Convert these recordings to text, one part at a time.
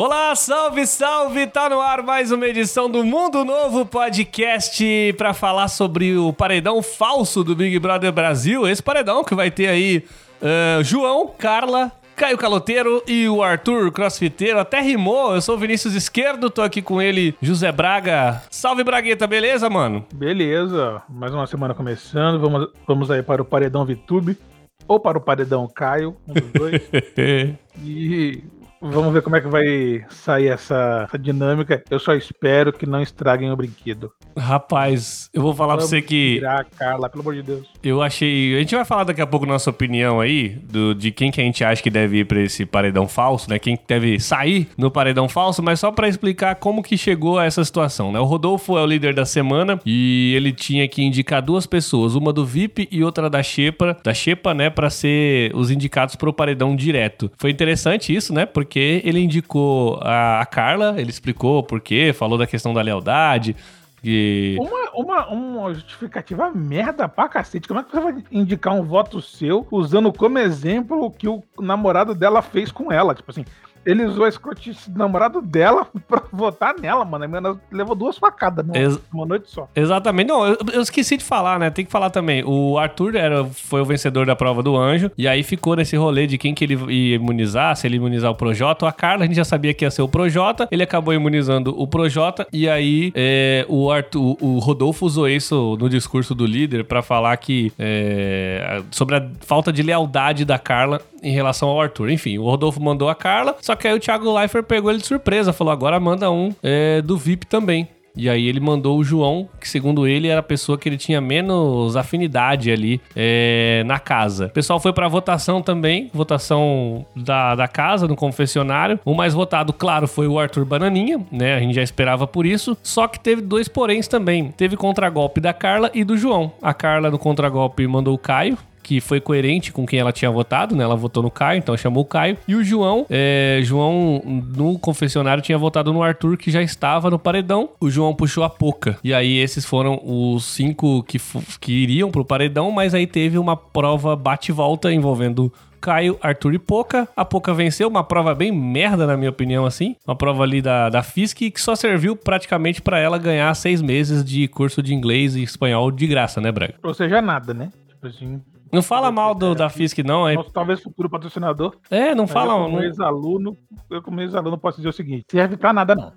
Olá, salve, salve! Tá no ar mais uma edição do Mundo Novo Podcast para falar sobre o paredão falso do Big Brother Brasil. Esse paredão que vai ter aí uh, João, Carla, Caio Caloteiro e o Arthur Crossfiteiro. Até rimou. Eu sou o Vinícius Esquerdo, tô aqui com ele, José Braga. Salve, Bragueta, beleza, mano? Beleza. Mais uma semana começando. Vamos, vamos aí para o Paredão VTube. Ou para o Paredão Caio, um dos dois. e Vamos ver como é que vai sair essa, essa, dinâmica. Eu só espero que não estraguem o brinquedo. Rapaz, eu vou falar Vamos pra você que. Tirar a Carla, pelo amor de Deus. Eu achei. A gente vai falar daqui a pouco nossa opinião aí do, de quem que a gente acha que deve ir pra esse paredão falso, né? Quem deve sair no paredão falso, mas só para explicar como que chegou a essa situação, né? O Rodolfo é o líder da semana e ele tinha que indicar duas pessoas, uma do VIP e outra da Xepa, da Xepa, né? Pra ser os indicados pro paredão direto. Foi interessante isso, né? Porque porque ele indicou a, a Carla, ele explicou por quê, falou da questão da lealdade. E... Uma, uma, uma justificativa merda pra cacete. Como é que você vai indicar um voto seu usando como exemplo o que o namorado dela fez com ela? Tipo assim, ele usou a escrotice do namorado dela pra votar nela, mano. A menina levou duas facadas numa, Ex uma noite só. Exatamente. Não, eu, eu, esqueci de falar, né? Tem que falar também. O Arthur era, foi o vencedor da prova do anjo. E aí ficou nesse rolê de quem que ele ia imunizar, se ele imunizar o Projota ou a Carla. A gente já sabia que ia ser o Projota. Ele acabou imunizando o Projota. E aí é, o, Arthur, o Rodolfo usou isso no discurso do líder para falar que é, sobre a falta de lealdade da Carla em relação ao Arthur. Enfim, o Rodolfo mandou a Carla, só que aí o Thiago Leifert pegou ele de surpresa, falou: agora manda um é, do VIP também. E aí ele mandou o João, que segundo ele era a pessoa que ele tinha menos afinidade ali é, na casa. O pessoal foi pra votação também, votação da, da casa, no confessionário. O mais votado, claro, foi o Arthur Bananinha, né? A gente já esperava por isso. Só que teve dois poréns também. Teve contragolpe da Carla e do João. A Carla no contragolpe mandou o Caio, que foi coerente com quem ela tinha votado, né? Ela votou no Caio, então chamou o Caio. E o João, é, João no confessionário tinha votado no Arthur, que já estava no paredão. O João puxou a Poca. E aí esses foram os cinco que, que iriam pro paredão, mas aí teve uma prova bate-volta envolvendo Caio, Arthur e Poca. A Poca venceu, uma prova bem merda, na minha opinião, assim. Uma prova ali da, da que só serviu praticamente para ela ganhar seis meses de curso de inglês e espanhol de graça, né, Braga? Ou seja, nada, né? Tipo assim, não fala mal do, da FISC, não. É... Nosso, talvez futuro patrocinador. É, não fala. Eu, como ex-aluno, eu, como ex-aluno, posso dizer o seguinte: serve pra nada, não.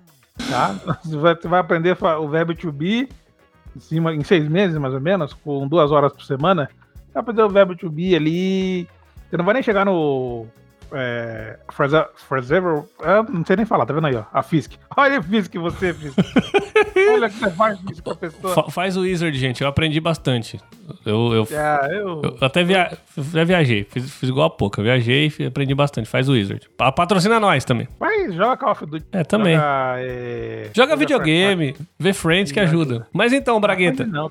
Tá? Você vai, vai aprender o verbo to be em, cima, em seis meses, mais ou menos, com duas horas por semana. Você vai aprender o verbo to be ali. Você não vai nem chegar no é, Forever. não sei nem falar, tá vendo aí, ó? A Fisk. Olha a Fisk, você, Fisk. Olha que você faz Fisk pra pessoa. Fa faz o Wizard, gente. Eu aprendi bastante. Eu, eu, é, eu... eu até via, já viajei. Fiz, fiz igual a pouco. Eu viajei e aprendi bastante. Faz o Wizard. Patrocina nós também. Mas joga Call of Duty. É, também. Joga, é... joga videogame. Vê Friends que ajuda. Mas então, Bragueta. Não?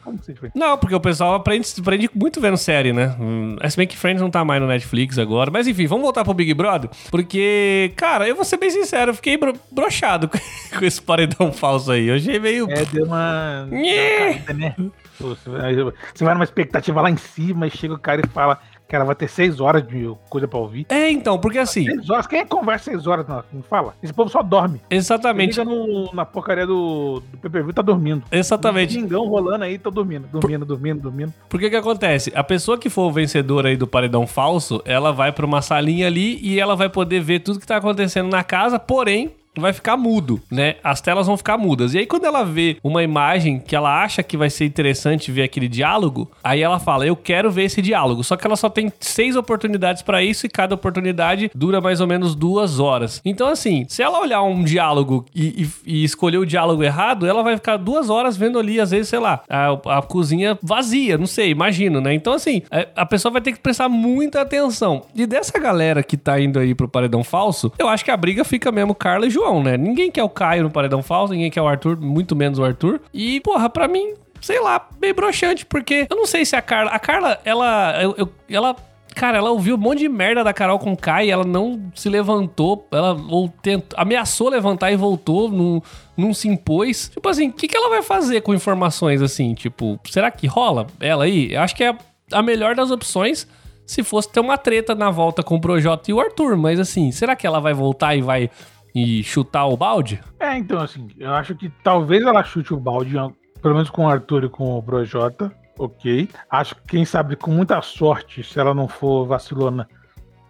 Não, porque o pessoal aprende, aprende muito vendo série, né? Hum, se bem que Friends não tá mais no Netflix agora. Mas enfim, vamos voltar pro Big Big Brother, porque, cara, eu vou ser bem sincero, eu fiquei bro brochado com esse paredão falso aí. Eu achei meio. É, deu uma. Deu uma caída, né? Você vai numa expectativa lá em cima e chega o cara e fala: que ela vai ter seis horas de coisa pra ouvir. É, então, porque assim. Seis horas, quem é conversa seis horas? Não, não fala. Esse povo só dorme. Exatamente. Liga no, na porcaria do, do PPV tá dormindo. Exatamente. Um pingão rolando aí, tá dormindo, dormindo, dormindo, dormindo. Por que que acontece? A pessoa que for o vencedor aí do paredão falso, ela vai pra uma salinha ali e ela vai poder ver tudo que tá acontecendo na casa, porém, vai ficar mudo, né? As telas vão ficar mudas. E aí, quando ela vê uma imagem que ela acha que vai ser interessante ver aquele diálogo, aí ela fala: Eu quero ver esse diálogo. Só que ela só tem seis oportunidades para isso e cada oportunidade dura mais ou menos duas horas. Então, assim, se ela olhar um diálogo e, e, e escolher o diálogo errado, ela vai ficar duas horas vendo ali, às vezes, sei lá, a, a cozinha vazia, não sei, imagino, né? Então, assim, a, é, a pessoa vai ter que prestar muita atenção. E dessa galera que tá indo aí pro paredão falso, eu acho que a briga fica mesmo Carla e. João, né? Ninguém quer o Caio no paredão falso, ninguém quer o Arthur, muito menos o Arthur. E, porra, pra mim, sei lá, bem broxante, porque eu não sei se a Carla. A Carla, ela. Eu, eu, ela Cara, ela ouviu um monte de merda da Carol com Kai, ela não se levantou, ela ou tentou, ameaçou levantar e voltou, não, não se impôs. Tipo assim, o que, que ela vai fazer com informações assim? Tipo, será que rola ela aí? Eu acho que é a melhor das opções se fosse ter uma treta na volta com o Projota e o Arthur, mas assim, será que ela vai voltar e vai e chutar o balde? É, então, assim, eu acho que talvez ela chute o balde, pelo menos com o Arthur e com o Projota, ok. Acho que, quem sabe, com muita sorte, se ela não for vacilona,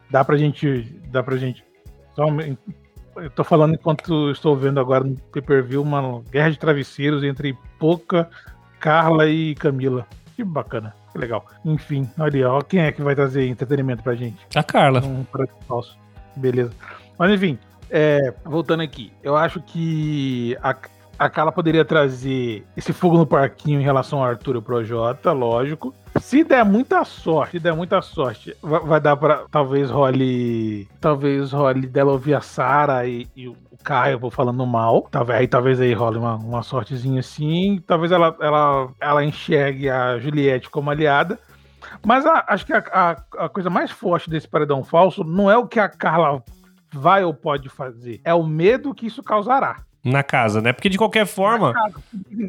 dá pra gente. Dá pra gente. Só, eu tô falando enquanto estou vendo agora no pay-per-view uma guerra de travesseiros entre Poca, Carla e Camila. Que bacana, que legal. Enfim, olha, ó, quem é que vai trazer entretenimento pra gente? A Carla. Um falso. Beleza. Mas enfim, é, voltando aqui, eu acho que a, a Carla poderia trazer esse fogo no parquinho em relação ao Arthur e o Projota, lógico. Se der muita sorte, se der muita sorte, vai, vai dar para talvez role. Talvez role dela ouvir a Sarah e, e o Caio falando mal. Talvez, aí talvez aí role uma, uma sortezinha assim. Talvez ela, ela, ela enxergue a Juliette como aliada. Mas a, acho que a, a, a, coisa mais forte desse paredão falso não é o que a Carla vai ou pode fazer, é o medo que isso causará na casa, né? Porque de qualquer forma.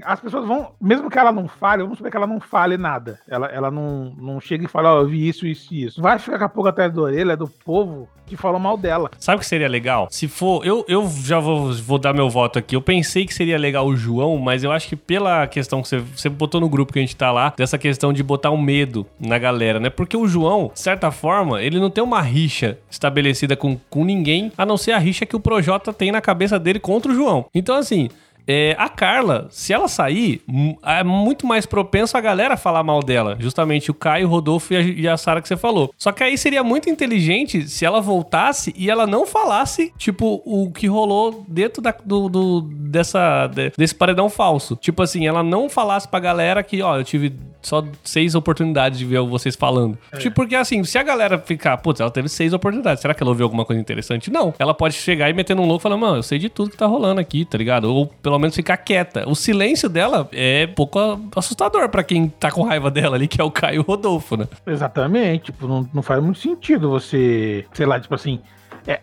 As pessoas vão, mesmo que ela não fale, vamos saber que ela não fale nada. Ela, ela não, não chega e fala, ó, oh, eu vi isso, isso e isso. Vai ficar com a pouco atrás da orelha do povo que falou mal dela. Sabe o que seria legal? Se for. Eu, eu já vou, vou dar meu voto aqui. Eu pensei que seria legal o João, mas eu acho que pela questão que você, você botou no grupo que a gente tá lá, dessa questão de botar um medo na galera, né? Porque o João, de certa forma, ele não tem uma rixa estabelecida com, com ninguém, a não ser a rixa que o Projota tem na cabeça dele contra o João. Então, assim, é, a Carla, se ela sair, é muito mais propenso a galera falar mal dela. Justamente o Caio, o Rodolfo e a, e a Sara que você falou. Só que aí seria muito inteligente se ela voltasse e ela não falasse, tipo, o que rolou dentro da, do, do, dessa, desse paredão falso. Tipo assim, ela não falasse pra galera que, ó, eu tive só seis oportunidades de ver vocês falando. É. Tipo, porque assim, se a galera ficar, putz, ela teve seis oportunidades, será que ela ouviu alguma coisa interessante? Não. Ela pode chegar e meter num louco e falar, mano, eu sei de tudo que tá rolando aqui, tá ligado? Ou pelo menos ficar quieta. O silêncio dela é pouco assustador para quem tá com raiva dela ali, que é o Caio Rodolfo, né? Exatamente. Tipo, não, não faz muito sentido você, sei lá, tipo assim, é,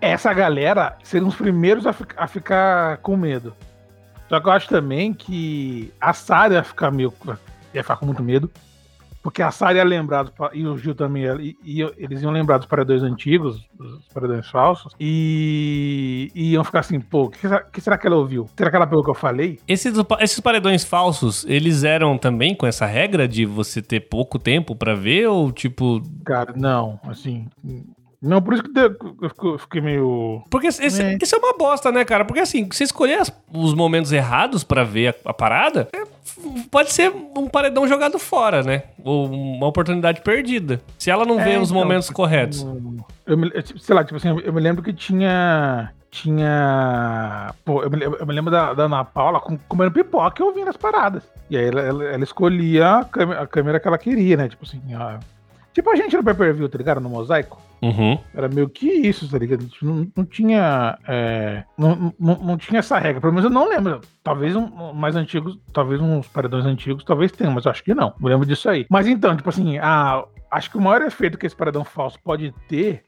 essa galera seriam os primeiros a, a ficar com medo. Só que eu acho também que a Sarah ia ficar meio ia ficar com muito medo. Porque a Sarah ia lembrar, e o Gil também, e, e, eles iam lembrar dos paredões antigos, dos paredões falsos, e, e iam ficar assim, pô, o que, que, será que ela ouviu? Será que ela pegou o que eu falei? Esses, esses paredões falsos, eles eram também com essa regra de você ter pouco tempo para ver, ou tipo... Cara, não, assim, não, por isso que eu fiquei meio. Porque esse, é. isso é uma bosta, né, cara? Porque assim, você escolher as, os momentos errados para ver a, a parada, é, pode ser um paredão jogado fora, né? Ou uma oportunidade perdida. Se ela não é, vê os então, momentos tipo, corretos. Eu, sei lá, tipo assim, eu me lembro que tinha. Tinha. Pô, eu me, eu me lembro da, da, Ana Paula comendo pipoca e ouvindo as paradas. E aí ela, ela, ela escolhia a câmera, a câmera, que ela queria, né? Tipo assim, ó, Tipo a gente no pay per view, tá ligado? No mosaico. Uhum. Era meio que isso, tá ligado? Não, não tinha. É, não, não, não, tinha essa regra. Pelo menos eu não lembro. Talvez um, mais antigos, talvez uns paredões antigos, talvez tenham, mas eu acho que não. Eu lembro disso aí. Mas então, tipo assim, a, acho que o maior efeito que esse paredão falso pode ter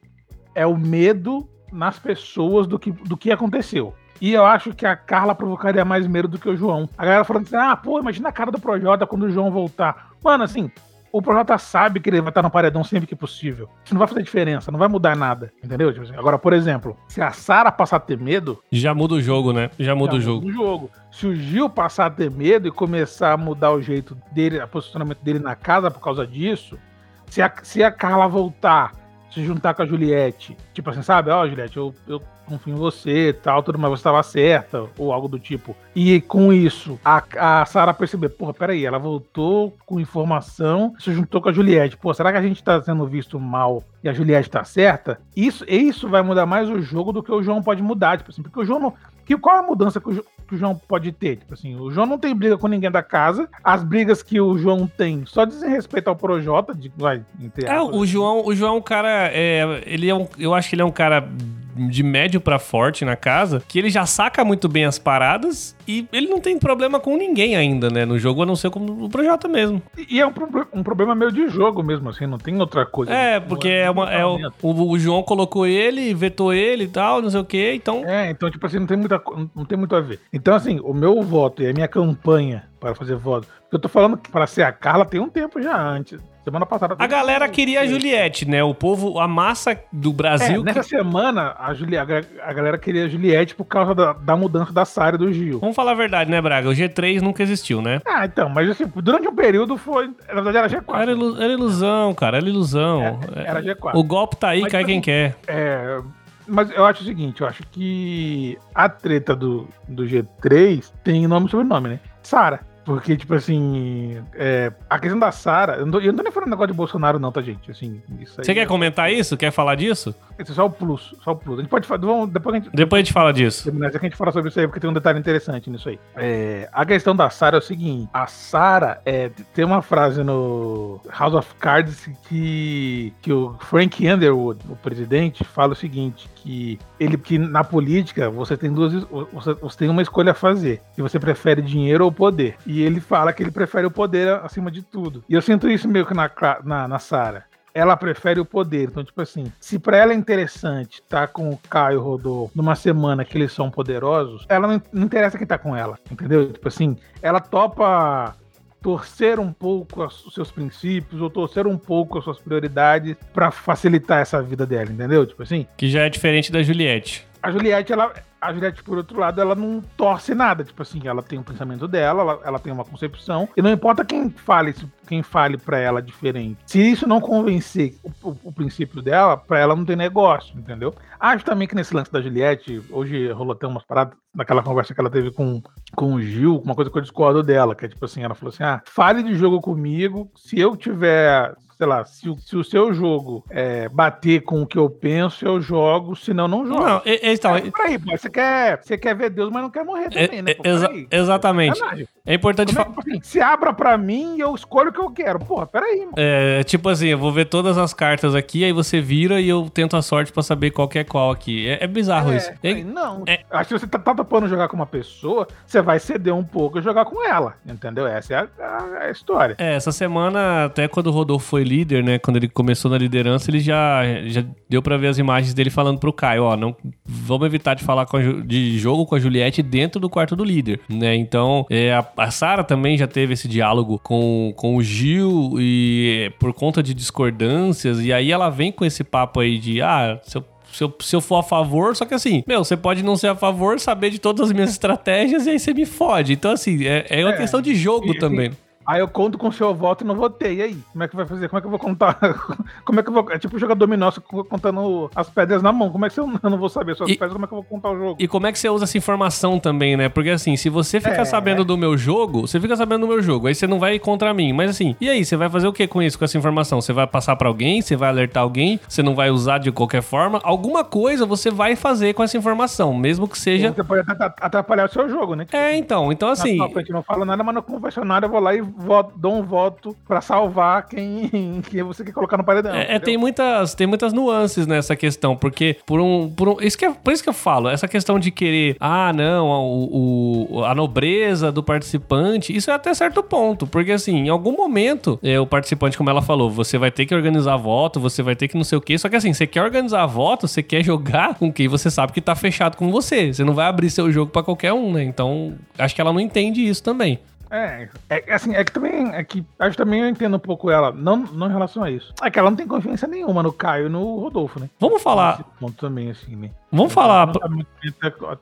é o medo nas pessoas do que, do que aconteceu. E eu acho que a Carla provocaria mais medo do que o João. A galera falando assim: ah, pô, imagina a cara do Projota quando o João voltar. Mano, assim, o Projota sabe que ele vai estar no paredão sempre que possível. Isso não vai fazer diferença, não vai mudar nada, entendeu? Tipo assim, agora, por exemplo, se a Sara passar a ter medo. Já muda o jogo, né? Já muda já o jogo. Muda o jogo. Se o Gil passar a ter medo e começar a mudar o jeito dele, o posicionamento dele na casa por causa disso, se a, se a Carla voltar, se juntar com a Juliette, tipo assim, sabe? Ó, oh, Juliette, eu, eu confio em você e tal, tudo, mas você estava certa, ou algo do tipo. E com isso, a, a Sarah percebeu, porra, peraí, ela voltou com informação, se juntou com a Juliette. Pô, será que a gente tá sendo visto mal e a Juliette tá certa? Isso, isso vai mudar mais o jogo do que o João pode mudar, tipo assim, porque o João não. Que, qual é a mudança que o, que o João pode ter? Tipo assim, o João não tem briga com ninguém da casa. As brigas que o João tem só dizem respeito ao Projota. De, vai, é, o João, o João é um cara. É, ele é um, eu acho que ele é um cara de médio para forte na casa, que ele já saca muito bem as paradas e ele não tem problema com ninguém ainda, né? No jogo, a não ser com o Projota mesmo. E é um, um problema meio de jogo mesmo, assim, não tem outra coisa. É, porque é, uma, é o, o, João colocou ele, vetou ele e tal, não sei o quê, então... É, então, tipo assim, não tem, muita, não tem muito a ver. Então, assim, o meu voto e a minha campanha para fazer voto. Eu tô falando que para ser a Carla tem um tempo já antes. Semana passada. A galera queria a Juliette, né? O povo, a massa do Brasil. É, nessa que... semana, a, Juli... a galera queria a Juliette por causa da, da mudança da Sara do Gil. Vamos falar a verdade, né, Braga? O G3 nunca existiu, né? Ah, então, mas assim, durante um período foi. Na verdade, era G4. Era, ilu... era ilusão, cara, era ilusão. É, era G4. O golpe tá aí, mas, cai quem assim, quer. É. Mas eu acho o seguinte, eu acho que a treta do, do G3 tem nome e sobrenome, né? Sara. Porque, tipo assim, é, a questão da Sara, eu, não tô, nem falando negócio de Bolsonaro, não, tá, gente? Assim, Você quer é... comentar isso? Quer falar disso? Esse é só o plus, só o plus. A gente pode falar. Vamos, depois, a gente, depois a gente fala disso. Depois a gente fala sobre isso aí, porque tem um detalhe interessante nisso aí. É, a questão da Sara é o seguinte: a Sara é, tem uma frase no House of Cards que, que o Frank Underwood, o presidente, fala o seguinte: que ele que na política você tem duas. Você, você tem uma escolha a fazer. Se você prefere dinheiro ou poder. E ele fala que ele prefere o poder acima de tudo. E eu sinto isso meio que na, na, na Sarah ela prefere o poder. Então, tipo assim, se pra ela é interessante estar tá com o Caio Rodolfo numa semana que eles são poderosos, ela não, não interessa quem tá com ela, entendeu? Tipo assim, ela topa torcer um pouco os seus princípios ou torcer um pouco as suas prioridades para facilitar essa vida dela, entendeu? Tipo assim. Que já é diferente da Juliette. A Juliette, ela, a Juliette, por outro lado, ela não torce nada. Tipo assim, ela tem o um pensamento dela, ela, ela, tem uma concepção. E não importa quem fale, quem fale para ela diferente. Se isso não convencer o, o, o princípio dela, para ela não tem negócio, entendeu? Acho também que nesse lance da Juliette, hoje rolou até umas paradas naquela conversa que ela teve com, com o Gil, uma coisa que eu discordo dela, que é tipo assim, ela falou assim: ah, fale de jogo comigo, se eu tiver sei lá, se o, se o seu jogo é, bater com o que eu penso, eu jogo, senão não jogo. Não, então, é, aí, pô, você, quer, você quer ver Deus, mas não quer morrer também, é, né? Pô, exa exatamente. É importante falar. É, se abra pra mim e eu escolho o que eu quero. Porra, peraí, mano. É, tipo assim, eu vou ver todas as cartas aqui, aí você vira e eu tento a sorte pra saber qual que é qual aqui. É, é bizarro é, isso. É, não. Acho que você tá, tá topando jogar com uma pessoa, você vai ceder um pouco e jogar com ela. Entendeu? Essa é a, a, a história. É, essa semana, até quando o Rodolfo foi líder, né? Quando ele começou na liderança, ele já, já deu para ver as imagens dele falando pro Caio, ó, não vamos evitar de falar de jogo com a Juliette dentro do quarto do líder, né? Então, é, a, a Sara também já teve esse diálogo com, com o Gil e por conta de discordâncias, e aí ela vem com esse papo aí de, ah, se eu se eu, se eu for a favor, só que assim, meu, você pode não ser a favor, saber de todas as minhas estratégias e aí você me fode. Então, assim, é, é uma é, questão de jogo e, também. Aí eu conto com o seu voto e não votei. E aí? Como é que vai fazer? Como é que eu vou contar? Como é que eu vou. É tipo jogar dominó contando as pedras na mão. Como é que eu não vou saber suas e, pedras? Como é que eu vou contar o jogo? E como é que você usa essa informação também, né? Porque assim, se você fica é. sabendo do meu jogo, você fica sabendo do meu jogo. Aí você não vai contra mim. Mas assim, e aí? Você vai fazer o que com isso, com essa informação? Você vai passar para alguém? Você vai alertar alguém? Você não vai usar de qualquer forma? Alguma coisa você vai fazer com essa informação, mesmo que seja. Você pode atrapalhar o seu jogo, né? Tipo, é, então. Então assim. Na frente não fala nada, mas no confessionário eu vou lá e voto, dou um voto para salvar quem, quem você quer colocar no paredão. É, é, tem muitas, tem muitas nuances nessa questão, porque por um, por um isso que é, por isso que eu falo, essa questão de querer, ah, não, o, o, a nobreza do participante, isso é até certo ponto, porque assim, em algum momento, é, o participante, como ela falou, você vai ter que organizar voto, você vai ter que não sei o quê, só que assim, você quer organizar voto, você quer jogar com quem você sabe que tá fechado com você, você não vai abrir seu jogo para qualquer um, né? Então, acho que ela não entende isso também. É, é assim, é que também, é que acho que também eu entendo um pouco ela, não, não em relação a isso. É que ela não tem confiança nenhuma no Caio e no Rodolfo, né? Vamos falar. ponto também, assim, né? Vamos falar.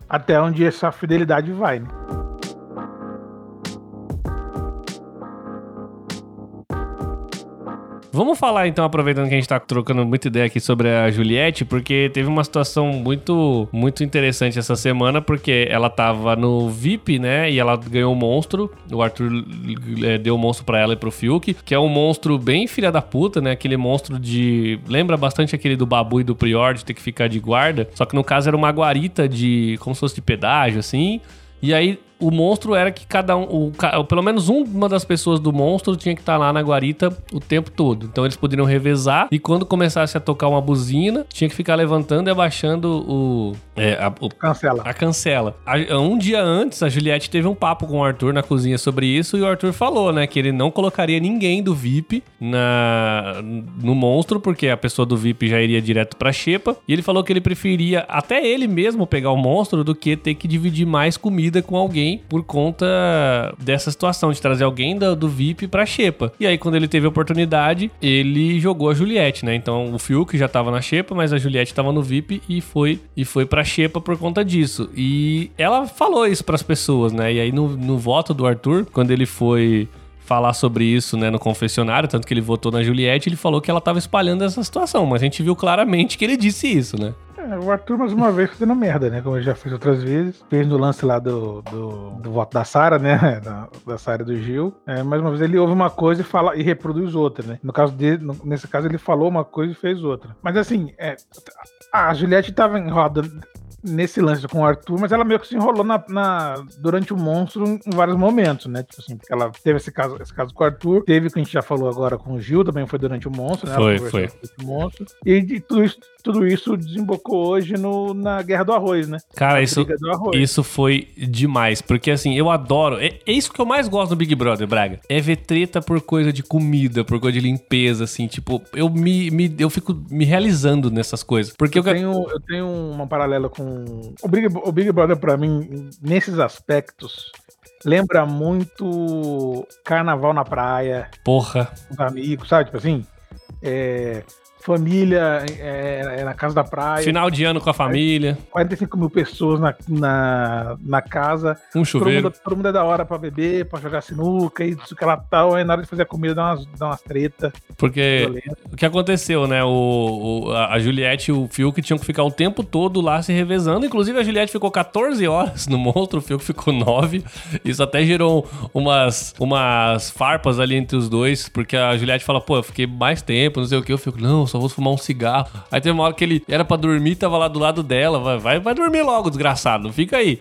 Até onde essa fidelidade vai, né? Vamos falar então, aproveitando que a gente tá trocando muita ideia aqui sobre a Juliette, porque teve uma situação muito, muito interessante essa semana, porque ela tava no VIP, né? E ela ganhou um monstro. O Arthur é, deu o um monstro para ela e pro Fiuk, que é um monstro bem filha da puta, né? Aquele monstro de. Lembra bastante aquele do Babu e do Prior, de ter que ficar de guarda. Só que no caso era uma guarita de. como se fosse de pedágio, assim. E aí o monstro era que cada um, o pelo menos uma das pessoas do monstro tinha que estar lá na guarita o tempo todo. Então eles poderiam revezar e quando começasse a tocar uma buzina, tinha que ficar levantando e abaixando o, é, a, o Cancela. a cancela. A- um dia antes, a Juliette teve um papo com o Arthur na cozinha sobre isso e o Arthur falou, né, que ele não colocaria ninguém do VIP na, no monstro, porque a pessoa do VIP já iria direto pra xepa. E ele falou que ele preferia até ele mesmo pegar o monstro do que ter que dividir mais comida com alguém por conta dessa situação, de trazer alguém do, do VIP pra xepa. E aí, quando ele teve a oportunidade, ele jogou a Juliette, né? Então o Fiuk já tava na xepa, mas a Juliette tava no VIP e foi e foi pra xepa por conta disso. E ela falou isso pras pessoas, né? E aí no, no voto do Arthur, quando ele foi falar sobre isso, né, no confessionário, tanto que ele votou na Juliette, ele falou que ela tava espalhando essa situação, mas a gente viu claramente que ele disse isso, né? É, o Arthur, mais uma vez, fazendo merda, né? Como ele já fez outras vezes. Fez no lance lá do, do, do voto da Sara, né? Da, da Sara do Gil. É, mais uma vez, ele ouve uma coisa e fala e reproduz outra, né? No caso dele, no- nesse caso, ele falou uma coisa e fez outra. Mas assim, é, a Juliette tava enrolada nesse lance com o Arthur, mas ela meio que se enrolou na, na- durante o monstro em vários momentos, né? Tipo assim, porque ela teve esse caso, esse caso com o Arthur, teve o que a gente já falou agora com o Gil, também foi durante o monstro, né? Foi, foi. o monstro. E de tudo isso, tudo isso desembocou hoje no, na Guerra do Arroz, né? Cara, isso, isso foi demais. Porque assim, eu adoro. É, é isso que eu mais gosto do Big Brother, Braga. É ver treta por coisa de comida, por coisa de limpeza, assim. Tipo, eu me, me- eu fico me realizando nessas coisas. Porque eu, Eu tenho, eu tenho uma paralela com. O Big, o Big Brother, pra mim, nesses aspectos, lembra muito carnaval na praia, porra. com os amigos, sabe? Tipo assim, é, família é, é na casa da praia, Final de ano com a família, 45 mil pessoas na, na, na casa, um todo chuveiro. mundo, todo mundo é da hora pra beber, pra jogar sinuca e isso que ela tal, aí na hora de fazer a comida dá umas, dá umas treta. Porque o que aconteceu, né? O, o- a a Juliette e o Fiuk tinham que ficar o tempo todo lá se revezando. Inclusive, a Juliette ficou 14 horas no monstro, o Fiuk ficou 9. Isso até gerou umas, umas farpas ali entre os dois, porque a Juliette fala, pô, eu fiquei mais tempo, não sei o que. Eu fico, não, só vou fumar um cigarro. Aí teve uma hora que ele era pra dormir, tava lá do lado dela. Vai, vai, vai dormir logo, desgraçado, fica aí.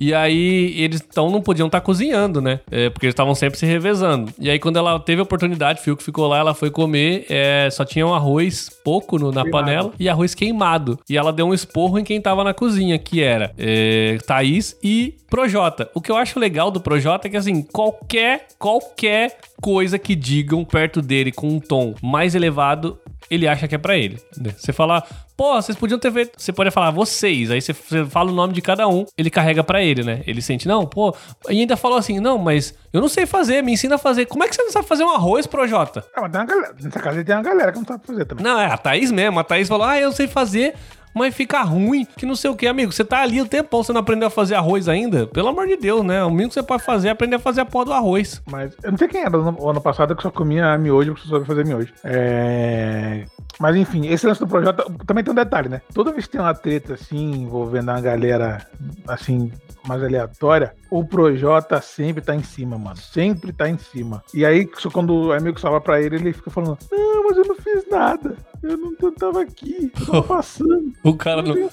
E aí eles então não podiam estar cozinhando, né? É, porque eles estavam sempre se revezando. E aí quando ela teve a oportunidade, o Fiuk ficou lá, ela foi comer, é, só tinha um arroz pouco no- na Queimado. panela e arroz queimado. E ela deu um esporro em quem tava na cozinha, que era é, Thaís e Projota. O que eu acho legal do Projota é que assim, qualquer, qualquer coisa que digam perto dele com um tom mais elevado, ele acha que é pra ele. Você fala, pô, vocês podiam ter feito. Você pode falar vocês, aí você, você fala o nome de cada um, ele carrega pra ele, né? Ele sente, não, pô. E ainda falou assim, não, mas eu não sei fazer, me ensina a fazer. Como é que você não sabe fazer um arroz, Projota? Ah, mas tem uma galera, nessa casa tem uma galera que não sabe fazer também. Não, é a Thaís mesmo. A Thaís falou, ah, eu sei fazer. Mas fica ruim, que não sei o que, amigo. Você tá ali o tempão, você não aprendeu a fazer arroz ainda? Pelo amor de Deus, né? O mínimo que você pode fazer é aprender a fazer a porra do arroz. Mas eu não sei quem era o ano passado que só comia miojo porque só soube fazer miojo. É... Mas enfim, esse lance do projeto também tem um detalhe, né? Toda vez que tem uma treta assim, envolvendo uma galera assim, mais aleatória, o Projota sempre tá em cima, mano. Sempre tá em cima. E aí, quando o amigo salva pra ele, ele fica falando: Não, mas eu não fiz nada. Eu não tava aqui, tava passando. O cara não,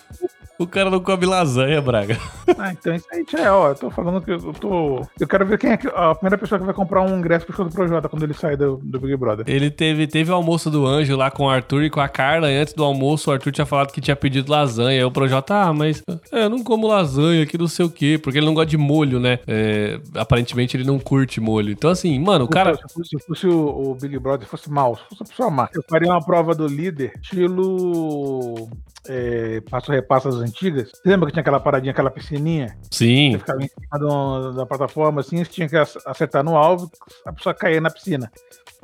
o cara não come lasanha, Braga. Ah, então isso aí é, ó. Eu tô falando que eu tô. Eu quero ver quem é que- a primeira pessoa que vai comprar um ingresso pro show do Projota quando ele sair do, do Big Brother. Ele teve, teve o almoço do anjo lá com o Arthur e com a Carla. E antes do almoço, o Arthur tinha falado que tinha pedido lasanha. Aí o Projota, ah, mas é, eu não como lasanha, que não sei o quê. Porque ele não gosta de molho, né? É, aparentemente ele não curte molho. Então, assim, mano, o cara. Se fosse, se fosse o, o Big Brother fosse mal, se fosse a pessoa má, eu faria uma prova do líder, estilo. É, passo repassa das antigas. Você lembra que tinha aquela paradinha, aquela piscininha? Sim. Você ficava em cima do- da plataforma assim, você tinha que ac- acertar no alvo, a pessoa caía na piscina.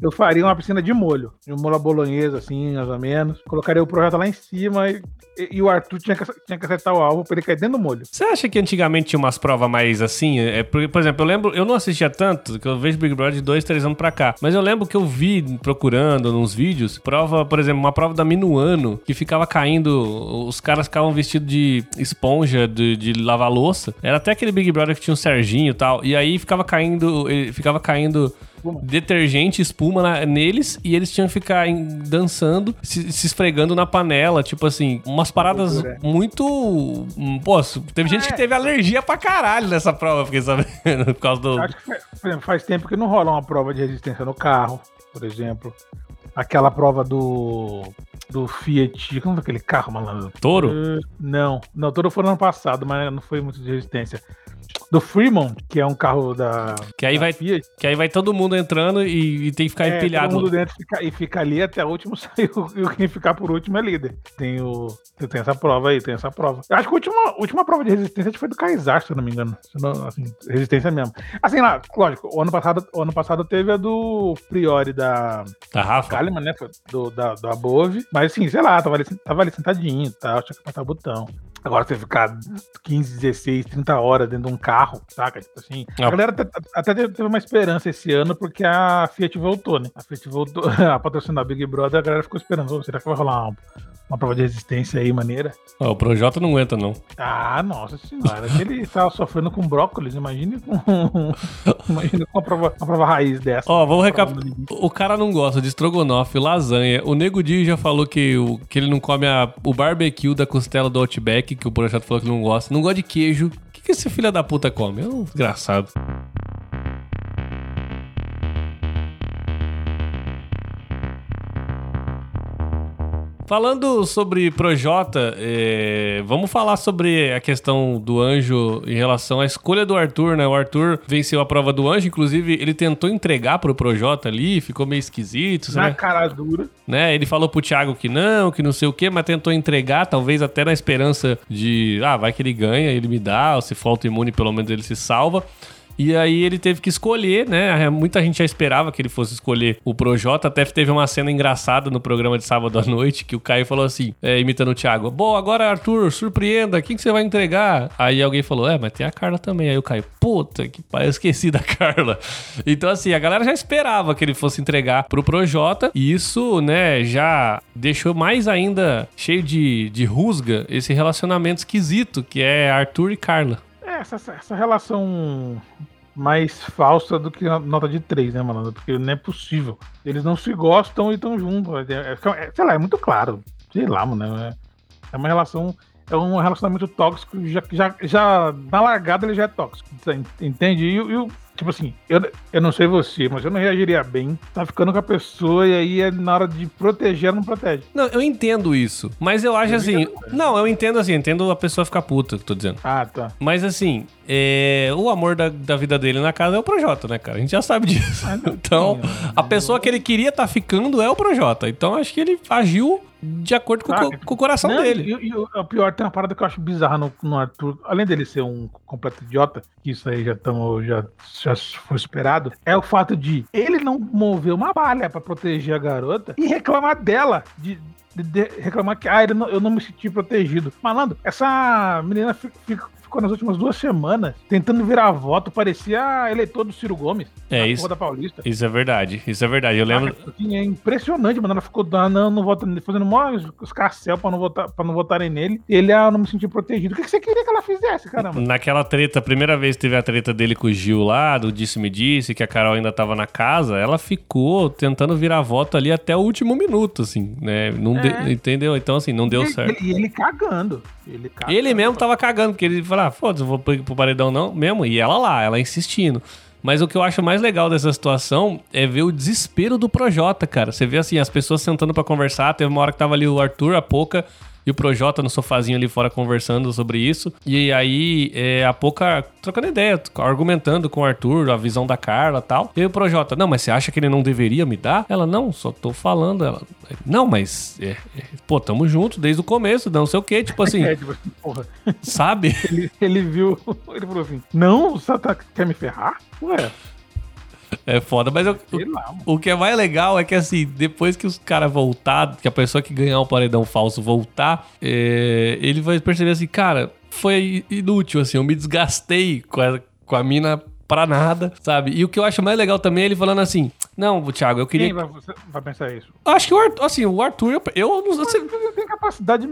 Eu faria uma piscina de molho, de molho à bolonhesa, assim, mais ou menos. Colocaria o projeto lá em cima e, e- e o Arthur tinha que, tinha que acertar o alvo pra ele cair dentro do molho. Você acha que antigamente tinha umas provas mais assim? É, por, por exemplo, eu lembro, eu não assistia tanto, que eu vejo Big Brother de dois, três anos pra cá. Mas eu lembro que eu vi procurando nos vídeos, prova, por exemplo, uma prova da Minuano, que ficava caindo, os caras ficavam vestidos de esponja, de, de lavar louça. Era até aquele Big Brother que tinha um Serginho e tal. E aí ficava caindo, ficava caindo espuma. detergente, espuma na- neles e eles tinham que ficar em- dançando, se, se esfregando na panela. Tipo assim, umas paradas Loucura. muito. hum, Pô, teve gente que teve alergia pra caralho nessa prova, fiquei sabendo, por causa do. Acho que, faz- por exemplo, faz tempo que não rola uma prova de resistência no carro, por exemplo. Aquela prova do. Do Fiat. Como é aquele carro, malandro? Touro? Uh, não, não, todo foi no ano passado, mas não foi muito de resistência. Do Fremont, que é um carro da, Que aí da vai, Fiat. que aí vai todo mundo entrando e, e tem que ficar É, empilhado. todo mundo dentro fica, e fica ali até o último sair. E quem ficar por último é líder. Tem, o, tem essa prova aí, tem essa prova. Eu acho que a última, última prova de resistência foi do Kaysar, se eu não me engano. Não- assim, resistência mesmo. Assim, lá, lógico, o ano passado, o ano passado teve a do Priori da Tá, Rafa? Kalimann, né? foi Do, da, da Bove. Mas assim, sei lá, tava ali, tava ali sentadinho tal, tinha que apertar o botão. Agora você ficar 15, 16, 30 horas dentro de um carro, saca? Tipo assim. Ah. A galera até, até teve uma esperança esse ano porque a Fiat voltou, né? A Fiat voltou a patrocinar Big Brother, a galera ficou esperando. "Ô, será que vai rolar uma, uma prova de resistência aí, maneira? Ó, o Projota não aguenta, não. Ah, nossa senhora. Se ele tava sofrendo com brócolis, imagine com. imagine com uma prova, uma prova raiz dessa. Ó, vamos Prova recap... no limite. O cara não gosta de estrogonofe, lasanha. O Nego Di já falou que, o, que ele não come a- o barbecue da costela do Outback, que o Projota falou que não gosta. Não gosta de queijo. O que, que esse filho da puta come? É um desgraçado. Falando sobre Projota, é, vamos falar sobre a questão do anjo em relação à escolha do Arthur, né? O Arthur venceu a prova do anjo, inclusive ele tentou entregar pro Projota ali, ficou meio esquisito, Na né? cara dura. né? Ele falou pro Thiago que não, que não sei o quê, mas tentou entregar, talvez até na esperança de, ah, vai que ele ganha, ele me dá, ou se for autoimune, pelo menos ele se salva. E aí ele teve que escolher, né? Muita gente já esperava que ele fosse escolher o Projota. Até teve uma cena engraçada no programa de sábado à noite que o Caio falou assim, é, imitando o Thiago: Bom, agora Arthur, surpreenda, quem que você vai entregar? Aí alguém falou: É, mas tem a Carla também. Aí o Caio, puta que pariu, esqueci da Carla. Então, assim, a galera já esperava que ele fosse entregar pro Projota. E isso, né, já deixou mais ainda cheio de, de rusga esse relacionamento esquisito que é Arthur e Carla. É, essa, essa relação mais falsa do que nota de 3, né, mano? Porque não é possível. Eles não se gostam e estão juntos. É, é- é- sei lá, é muito claro. Sei lá, mano. É, é uma relação. É um relacionamento tóxico. Já, já, já na largada ele já é tóxico. Entende? E, e o- tipo assim, eu, eu não sei você, mas eu não reagiria bem. Tá ficando com a pessoa e aí é na hora de proteger, ela não protege. Não, eu entendo isso. Mas eu acho assim. Não, eu entendo assim, entendo a pessoa ficar puta, que eu tô dizendo. Ah, tá. Mas assim, é, o amor da, da vida dele na casa é o Projota, né, cara? A gente já sabe disso. Ah. Então, a pessoa que ele queria estar ficando é o Projota. Então, acho que ele agiu de acordo com, o Saca? com o coração Não, dele. E, e o pior, tem uma parada que eu acho bizarra no, no Arthur, além dele ser um completo idiota, que isso aí já, tamo, já, já foi superado, é o fato de ele não mover uma palha pra proteger a garota e reclamar dela, de, de- de- reclamar que ah, ele não- eu não me senti protegido. Malandro, essa menina fi- fi- ficou nas últimas duas semanas tentando virar voto, parecia eleitor do Ciro Gomes, É isso. da Paulista. Isso é verdade, isso é verdade. Eu lembro. Assim, é impressionante, mano. Ela ficou ah, não, não vota, fazendo mó os carcel pra não, votar, pra não votarem nele. Ele, ah, não me senti protegido. O que, que você queria que ela fizesse, caramba? Naquela treta, a primeira vez que teve a treta dele com o Gil lá, do Disse-me Disse, que a Carol ainda tava na casa, ela ficou tentando virar voto ali até o último minuto, assim, né? Não de- É. Entendeu? Então, assim, não deu certo. Ele, e ele cagando. Ele, cagando. Ele mesmo tava cagando, porque ele falou, ah, foda-se, eu vou pro pro paredão não, mesmo. E ela lá, ela insistindo. Mas o que eu acho mais legal dessa situação é ver o desespero do Projota, cara. Você vê assim, as pessoas sentando pra conversar. Teve uma hora que tava ali o Arthur, a Poca e o Projota no sofazinho ali fora conversando sobre isso. E aí é, a Poca trocando ideia, argumentando com o Arthur, a visão da Carla e tal. E aí o Projota, não, mas você acha que ele não deveria me dar? Ela, não, só tô falando. Ela, não, mas, é, é, pô, tamo junto desde o começo, não sei o quê. Tipo assim, É, tipo assim, sabe? Ele, ele viu, ele falou assim: Não, você tá, quer me ferrar? Ué, É foda, mas eu, mano. O que é mais legal é que, assim, depois que os caras voltar, que a pessoa que ganhar o paredão falso voltar, é, ele vai perceber assim, cara, foi inútil, assim, eu me desgastei com a, com a mina pra nada, sabe? E o que eu acho mais legal também é ele falando assim, não, Thiago, eu queria... Quem vai, vai pensar isso? Eu Acho que o Arthur, assim, o Arthur, eu, eu não sei... Você tem capacidade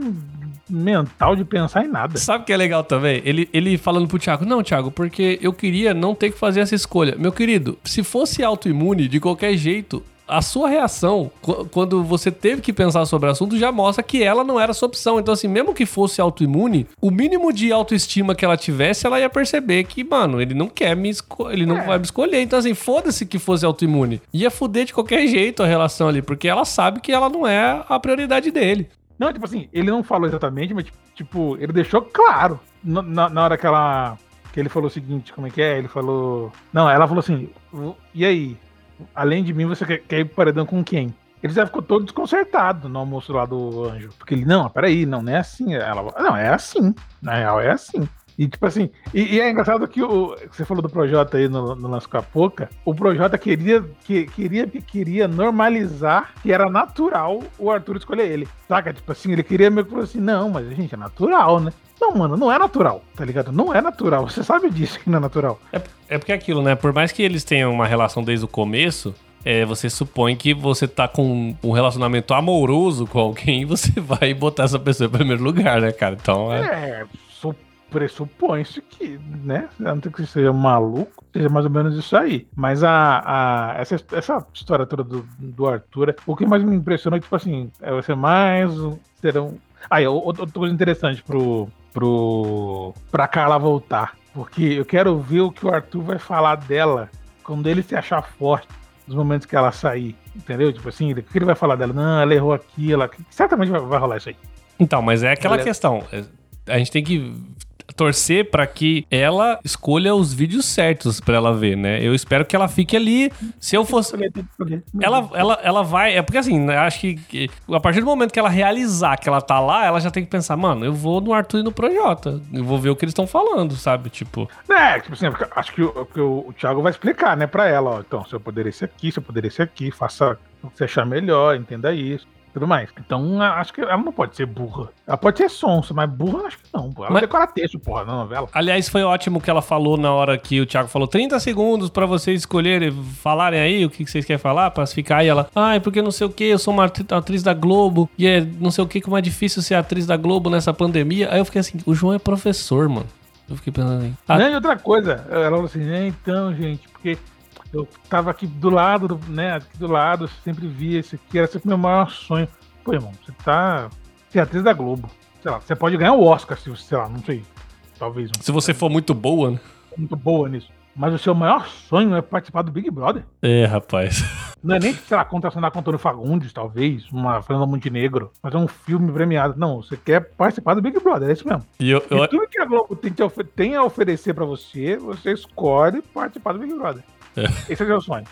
mental de pensar em nada. Sabe o que é legal também? Ele, ele falando pro Thiago, não, Thiago, porque eu queria não ter que fazer essa escolha. Meu querido, se fosse autoimune, de qualquer jeito, a sua reação, qu- quando você teve que pensar sobre o assunto, já mostra que ela não era sua opção. Então, assim, mesmo que fosse autoimune, o mínimo de autoestima que ela tivesse, ela ia perceber que, mano, ele não quer me escolher, ele não É. vai me escolher. Então, assim, foda-se que fosse autoimune. Ia fuder de qualquer jeito a relação ali, porque ela sabe que ela não é a prioridade dele. Não, tipo assim, ele não falou exatamente, mas tipo, ele deixou claro. Na, na- hora que ela. Que ele falou o seguinte, como é que é? Ele falou. Não, ela falou assim, e aí? Além de mim, você quer, quer ir pro paredão com quem? Ele já ficou todo desconcertado no almoço lá do anjo. Porque ele, não, peraí, não, não é assim. Ela, não, é assim. Na real, é assim. E tipo assim, e, e é engraçado que o, você falou do Projota aí no, no lance com a Poca, o Projota queria, que, queria, queria normalizar que era natural o Arthur escolher ele. Saca? Tipo assim, ele queria meio que falar assim, não, mas gente, é natural, né? Não, mano, não é natural, tá ligado? Não é natural. Você sabe disso que não é natural. É, é porque é aquilo, né? Por mais que eles tenham uma relação desde o começo, é, você supõe que você tá com um relacionamento amoroso com alguém e você vai botar essa pessoa em primeiro lugar, né, cara? Então é. É, pressupõe-se que, né? A não ter que você seja maluco, seja mais ou menos isso aí. Mas a, a, essa, essa história toda do, do Arthur, o que mais me impressionou é que, tipo assim, é, vai ser mais. um- Serão. Aí, outra outra coisa interessante pro, pro. pra Carla voltar. Porque eu quero ver o que o Arthur vai falar dela quando ele se achar forte nos momentos que ela sair. Entendeu? Tipo assim, o que ele vai falar dela? Não, ela errou aqui, ela. Certamente vai, vai rolar isso aí. Então, mas é aquela Olha- questão. é, A gente tem que torcer pra que ela escolha os vídeos certos pra ela ver, né? Eu espero que ela fique ali. Se eu fosse. Ela, ela, ela vai. É porque assim, né, acho que, a partir do momento que ela realizar que ela tá lá, ela já tem que pensar, mano, eu vou no Arthur e no Projota. Eu vou ver o que eles estão falando, sabe? Tipo. É, tipo assim, acho que, o, que o, o Thiago vai explicar, né, pra ela, ó. Então, seu poder é esse aqui, seu poder é esse aqui, faça o que você achar melhor, entenda isso, tudo mais. Então, acho que ela não pode ser burra. Ela pode ser sonsa, mas burra acho que não. Ela Mas- decora texto, porra, na novela. Aliás, foi ótimo que ela falou na hora que o Thiago falou 30 segundos pra vocês escolherem, falarem aí o que vocês querem falar, pra ficar aí ela, ai, porque não sei o que, eu sou uma atri- atriz da Globo, e é não sei o que, como é difícil ser atriz da Globo nessa pandemia. Aí eu fiquei assim, o João é professor, mano. Eu fiquei pensando assim. ah, Não, e outra coisa, ela falou assim, né, então, gente, porque eu tava aqui do lado, do- né, aqui do lado, eu sempre via esse aqui, era sempre meu maior sonho. Pô, irmão, você tá. Você é atriz da Globo. Sei lá, você pode ganhar o Oscar, se você, sei lá, não sei. Talvez um se você for muito boa, né? muito boa nisso. Mas o seu maior sonho é participar do Big Brother. É, rapaz. Não é nem, sei lá, contracionar com Antônio Fagundes, talvez, uma Fernanda Montenegro, fazer um filme premiado. Não, você quer participar do Big Brother, é isso mesmo. E eu, eu- E tudo que a Globo tem, te ofe- tem a oferecer pra você, você escolhe participar do Big Brother. É. Esse é o seu sonho.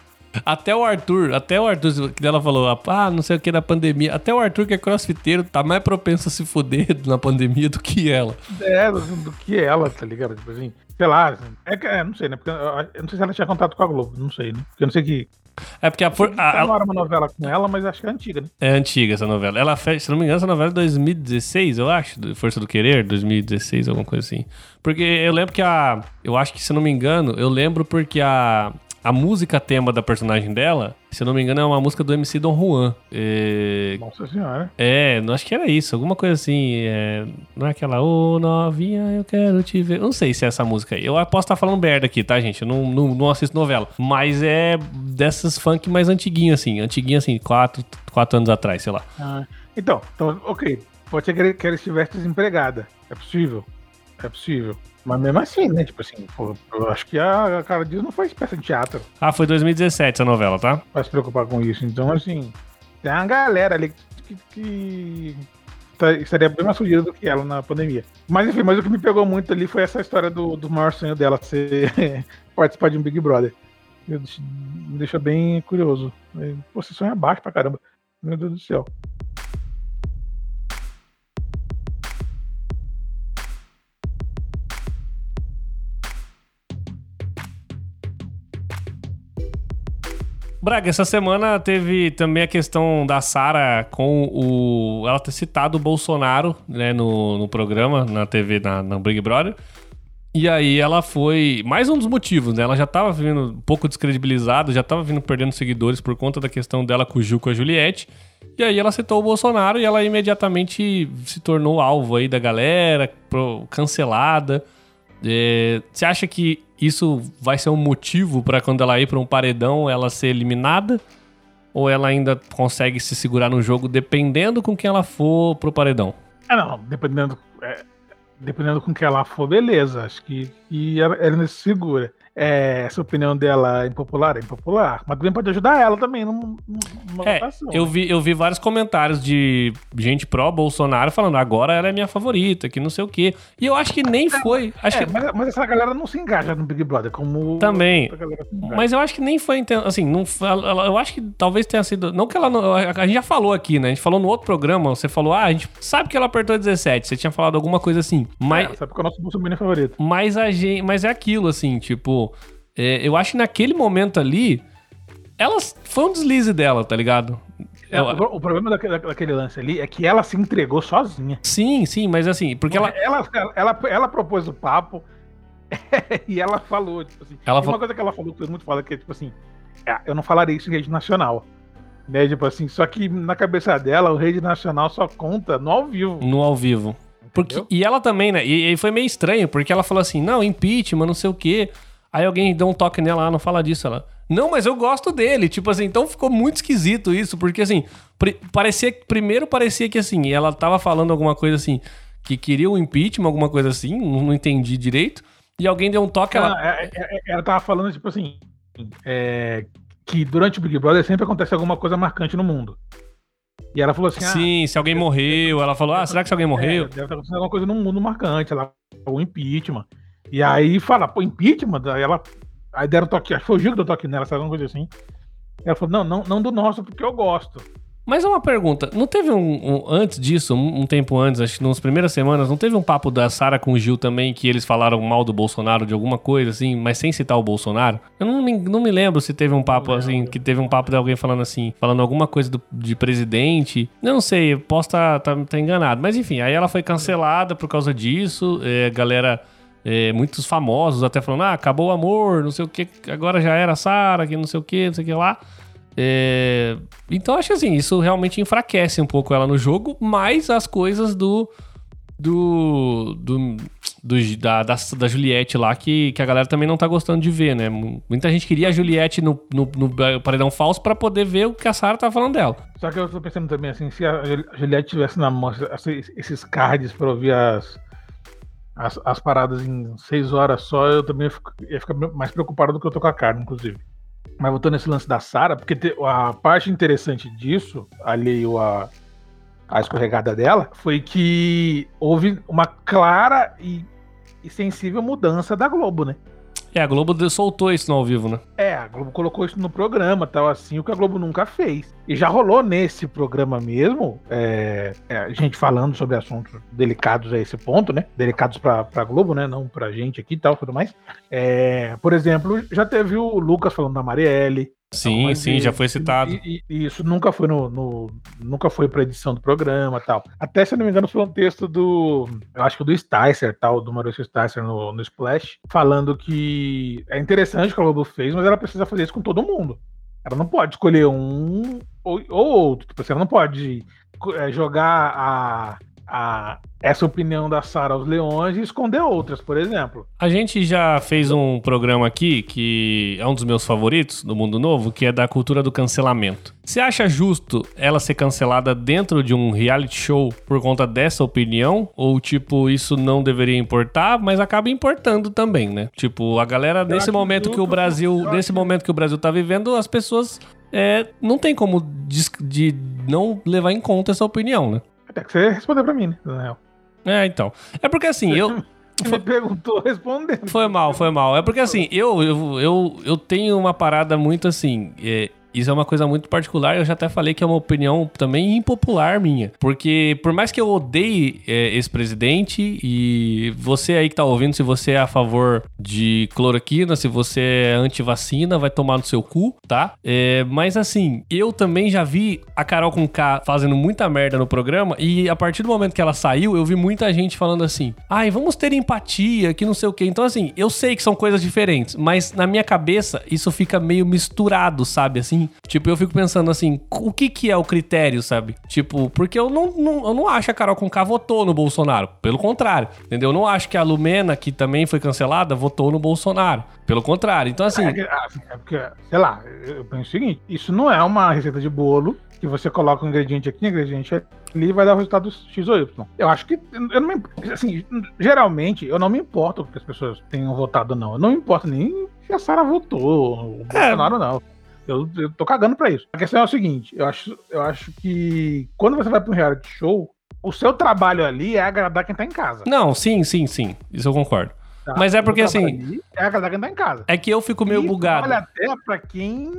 até o Arthur, até o Arthur, que ela falou, ah, não sei o que da pandemia. Até o Arthur, que é crossfiteiro, tá mais propenso a se fuder na pandemia do que ela. É, do, que ela, tá ligado? Tipo assim, sei lá, é é, não sei, né? Porque eu, não sei se ela tinha contato com a Globo, não sei, né? Porque eu não sei que. É porque a, for- a- Tá na hora uma novela com ela, mas acho que é antiga, né? É antiga essa novela. Ela fez, se não me engano, essa novela é 2016, eu acho. Força do Querer, 2016, alguma coisa assim. Porque eu lembro que a. Eu acho que, se não me engano, eu lembro porque a. A música tema da personagem dela, se eu não me engano, é uma música do MC Don Juan. É, Nossa senhora. é, acho que era isso, alguma coisa assim. é, não é aquela, ô novinha, eu quero te ver. Eu não sei se é essa música aí. Eu posso estar falando merda aqui, tá, gente? Eu não, não, não assisto novela. Mas é dessas funk mais antiguinho, assim. Antiguinho, assim, quatro, quatro anos atrás, sei lá. Ah, então, então, ok. Pode ser que ela estivesse desempregada. É possível. É possível. Mas mesmo assim, né? Tipo assim, pô, eu acho que a, a Cara Dias não faz peça de teatro Ah, foi 2017 essa novela, tá? pra se preocupar com isso. Então, assim, tem uma galera ali que, que tá- estaria bem mais fodida do que ela na pandemia. Mas enfim, mas o que me pegou muito ali foi essa história do, do maior sonho dela ser participar de um Big Brother. Eu me deixa bem curioso. Pô, você sonha baixo pra caramba. Meu Deus do céu. Braga, essa semana teve também a questão da Sara com o. Ela ter citado o Bolsonaro né, no, no programa, na TV, na, na Big Brother. E aí ela foi. Mais um dos motivos, né? Ela já tava vindo um pouco descredibilizada, já tava vindo perdendo seguidores por conta da questão dela com o Gil com a Juliette. E aí ela citou o Bolsonaro e ela imediatamente se tornou alvo aí da galera, pro- É, Você acha que isso vai ser um motivo pra quando ela ir pra um paredão ela ser eliminada? Ou ela ainda consegue se segurar no jogo dependendo com quem ela for pro paredão? Ah, não, dependendo, é, dependendo com que ela for, beleza. Acho que, que ela, ela ainda se segura. É, essa opinião dela é impopular, é impopular. Mas também pode ajudar ela também num- numa É, votação. eu vi, eu vi vários comentários de gente pró-Bolsonaro falando agora ela é minha favorita, que não sei o quê. E eu acho que nem foi. Acho É, que, mas, mas essa galera não se engaja no Big Brother, como Também. se mas eu acho que nem foi assim, não ela- eu acho que talvez tenha sido, não que ela não, a gente já falou aqui, né? A gente falou no outro programa, você falou: "Ah, a gente sabe que ela apertou 17". Você tinha falado alguma coisa assim. Mas É, sabe que é o nosso Bolsonaro favorito. mas a gente, mas é aquilo assim, tipo, é, eu acho que naquele momento ali ela foi um deslize dela, tá ligado? É, Eu- o, o problema daquele, daquele lance ali é que ela se entregou sozinha. sim, sim, mas assim, porque ela ela, ela, ela, ela propôs o papo e ela falou, tipo assim. Ela uma coisa que ela falou que foi muito foda, que é tipo assim, "Ah, eu não falaria isso em rede nacional. Né, tipo assim, só que na cabeça dela, o rede nacional só conta no ao vivo. no ao vivo. Porque, e ela também, né? E, e foi meio estranho, porque ela falou assim: não, impeachment, não sei o quê. Aí alguém deu um toque nela, ah, não fala disso. Ela, não, mas eu gosto dele. Tipo assim, então ficou muito esquisito isso, porque assim, parecia, primeiro parecia que assim, ela tava falando alguma coisa assim, que queria o impeachment, alguma coisa assim, não, entendi direito. E alguém deu um toque, ela. Ela, é- é- é- ela tava falando, tipo assim, é, que durante o Big Brother sempre acontece alguma coisa marcante no mundo. E ela falou assim: ah, Sim, se alguém morreu. Ela falou: Ah, será que se alguém morreu? É, deve estar acontecendo alguma coisa no mundo marcante, ela o impeachment. E aí fala, pô, impeachment? Aí ela. Aí deram toque, acho que foi o Gil que deu toque nela, sabe alguma coisa assim. Ela falou, não, não, não do nosso, porque eu gosto. Mas é uma pergunta, não teve um, um- antes disso, um, um tempo antes, acho que nas primeiras semanas, não teve um papo da Sara com o Gil também que eles falaram mal do Bolsonaro de alguma coisa assim, mas sem citar o Bolsonaro? Eu não me, não me lembro se teve um papo assim, que teve um papo de alguém falando assim, falando alguma coisa do- de presidente. Eu não sei, eu posso estar tá, tá enganado, mas enfim, aí ela foi cancelada por causa disso, é, galera. É, muitos famosos até falando, ah, acabou o amor, não sei o que, agora já era Sara, que não sei o que, não sei o que lá. É, Então acho assim, isso realmente enfraquece um pouco ela no jogo, mas as coisas do. Do. do, do- da, da, da Juliette lá, que, que a galera também não tá gostando de ver, né? Muita gente queria a Juliette no, no, no paredão falso pra poder ver o que a Sarah tá falando dela. Só que eu tô pensando também assim, se a Jul- Juliette tivesse na mão esses cards pra ouvir as, as, as paradas em seis horas só, eu também fico- ia ficar mais preocupado do que eu tô com a carne, inclusive. Mas voltando nesse lance da Sara, porque te- a parte interessante disso, alheio a, a escorregada dela, foi que houve uma clara e, e sensível mudança da Globo, né? É, a Globo soltou isso no ao vivo, né? É, a Globo colocou isso no programa, tal assim, o que a Globo nunca fez. E já rolou nesse programa mesmo, é, é, gente falando sobre assuntos delicados a esse ponto, né? Delicados pra, pra Globo, né? Não pra gente aqui e tal, tudo mais. É, por exemplo, já teve o Lucas falando da Marielle. Sim, Mas sim, e- já foi citado. E, e- isso nunca foi no, no- nunca foi pra edição do programa tal. Até, se eu não me engano, foi um texto do. Eu acho que do Sticer, tal, do Maurício Sticer no, no Splash, falando que é interessante o que a Globo fez, mas ela precisa fazer isso com todo mundo. Ela não pode escolher um ou, ou outro. Tipo, assim, ela não pode é, jogar a, a- essa opinião da Sara aos leões e esconder outras, por exemplo. A gente já fez um programa aqui que é um dos meus favoritos do Mundo Novo, que é da cultura do cancelamento. Você acha justo ela ser cancelada dentro de um reality show por conta dessa opinião? Ou, tipo, isso não deveria importar, mas acaba importando também, né? Tipo, a galera, nesse momento que o Brasil. Nesse momento que o Brasil tá vivendo, as pessoas. é, não tem como dis- de não levar em conta essa opinião, né? Até que você respondeu pra mim, né? real. É, então. É porque assim, eu. Você me perguntou respondendo. Foi mal, foi mal. É porque assim, eu, eu, eu, eu tenho uma parada muito assim. é, isso é uma coisa muito particular. Eu já até falei que é uma opinião também impopular minha. Porque por mais que eu odeie é, esse presidente e você aí que tá ouvindo, se você é a favor de cloroquina, se você é anti-vacina, vai tomar no seu cu, tá? É, mas assim, eu também já vi a Carol com K fazendo muita merda no programa e a partir do momento que ela saiu, eu vi muita gente falando assim: ai, vamos ter empatia, que não sei o quê. Então, assim, eu sei que são coisas diferentes, mas na minha cabeça isso fica meio misturado, sabe? Assim, tipo, eu fico pensando assim: o que que é o critério, sabe? Tipo, porque eu não, não, eu não acho que a Carol com K votou no Bolsonaro. Pelo contrário, entendeu? Eu não acho que a Lumena, que também foi cancelada, votou no Bolsonaro. Pelo contrário. Então, assim. É, é porque, sei lá, eu penso o seguinte: isso não é uma receita de bolo que você coloca um ingrediente aqui, um ingrediente ali vai dar o resultado X ou Y. Eu acho que. Eu não me, assim, geralmente, eu não me importo que as pessoas tenham votado, não. Eu não me importo nem se a Sara votou, o é. Bolsonaro não. Eu, eu tô cagando pra isso. A questão é o seguinte: eu acho, eu acho que quando você vai pra um reality show, o seu trabalho ali é agradar quem tá em casa. Não, sim, sim, sim. Isso eu concordo. Tá? Mas é porque assim. É agradar quem tá em casa. É que eu fico meio e bugado. Olha até pra quem.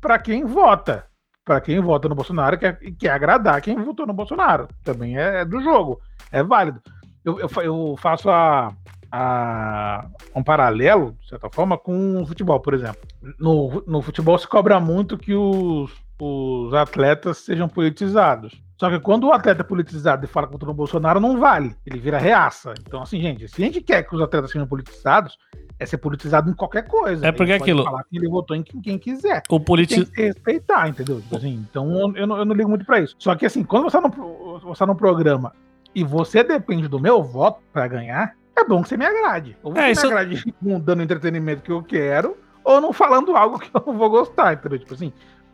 para quem vota. Para quem vota no Bolsonaro, quer, quer agradar quem votou no Bolsonaro. Também é, é do jogo. É válido. Eu, eu, eu faço a, a, um paralelo, de certa forma, com o futebol, por exemplo. No, no futebol se cobra muito que os, os atletas sejam politizados. Só que quando o atleta é politizado e fala contra o Bolsonaro, não vale. Ele vira reaça. Então, assim, gente, se a gente quer que os atletas sejam politizados, é ser politizado em qualquer coisa. É porque ele aquilo. falar que ele votou em quem, quem quiser. O politi... Tem que respeitar, entendeu? Assim, então, eu não, eu não ligo muito pra isso. Só que, assim, quando você está no, você tá no programa e você depende do meu voto para ganhar, é bom que você me agrade. Ou você é, isso... me agrade dando entretenimento que eu quero, ou não falando algo que eu não vou gostar, entendeu? Tipo assim,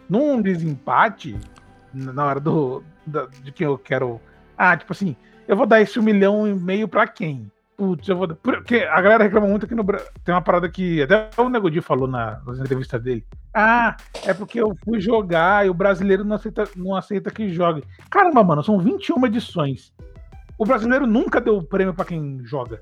num desempate, na hora do, da, de quem eu quero. Ah, tipo assim, eu vou dar esse um milhão e meio pra quem? Putz, eu vou. Porque a galera reclama muito aqui no Brasil. Tem uma parada que até o Negodi falou na, nas entrevistas dele. Ah, é porque eu fui jogar e o brasileiro não aceita, não aceita que jogue. Caramba, mano, são 21 edições. O brasileiro nunca deu prêmio para quem joga.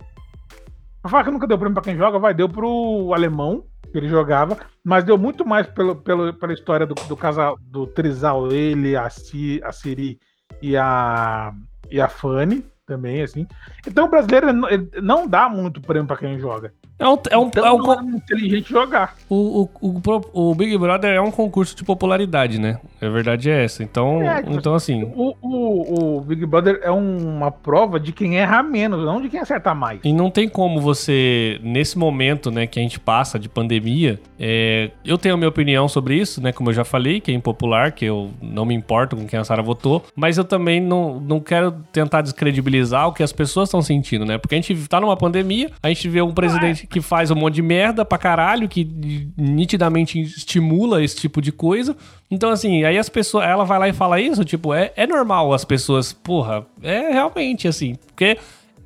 Pra falar que nunca deu prêmio pra quem joga, vai, deu pro alemão, que ele jogava, mas deu muito mais pelo, pelo, pela história do, do casal, do trisal, ele, a, a Siri e a, e a Fanny também, assim. Então o brasileiro não dá muito prêmio pra quem joga. É um, é um, então, é um, é inteligente jogar. O, o, o, o, Big Brother é um concurso de popularidade, né? A verdade é essa. Então, é, tipo então assim. O, o, o, Big Brother é uma prova de quem erra menos, não de quem acerta mais. E não tem como você, nesse momento, né, que a gente passa de pandemia, é, eu tenho a minha opinião sobre isso, né? Como eu já falei, que é impopular, que eu não me importo com quem a Sara votou, mas eu também não, não quero tentar descredibilizar o que as pessoas estão sentindo, né? Porque a gente tá numa pandemia, a gente vê um presidente que faz um monte de merda pra caralho, que nitidamente estimula esse tipo de coisa. Então, assim, aí as pessoas, ela vai lá e fala isso, tipo, é, é normal as pessoas, porra, é realmente assim, porque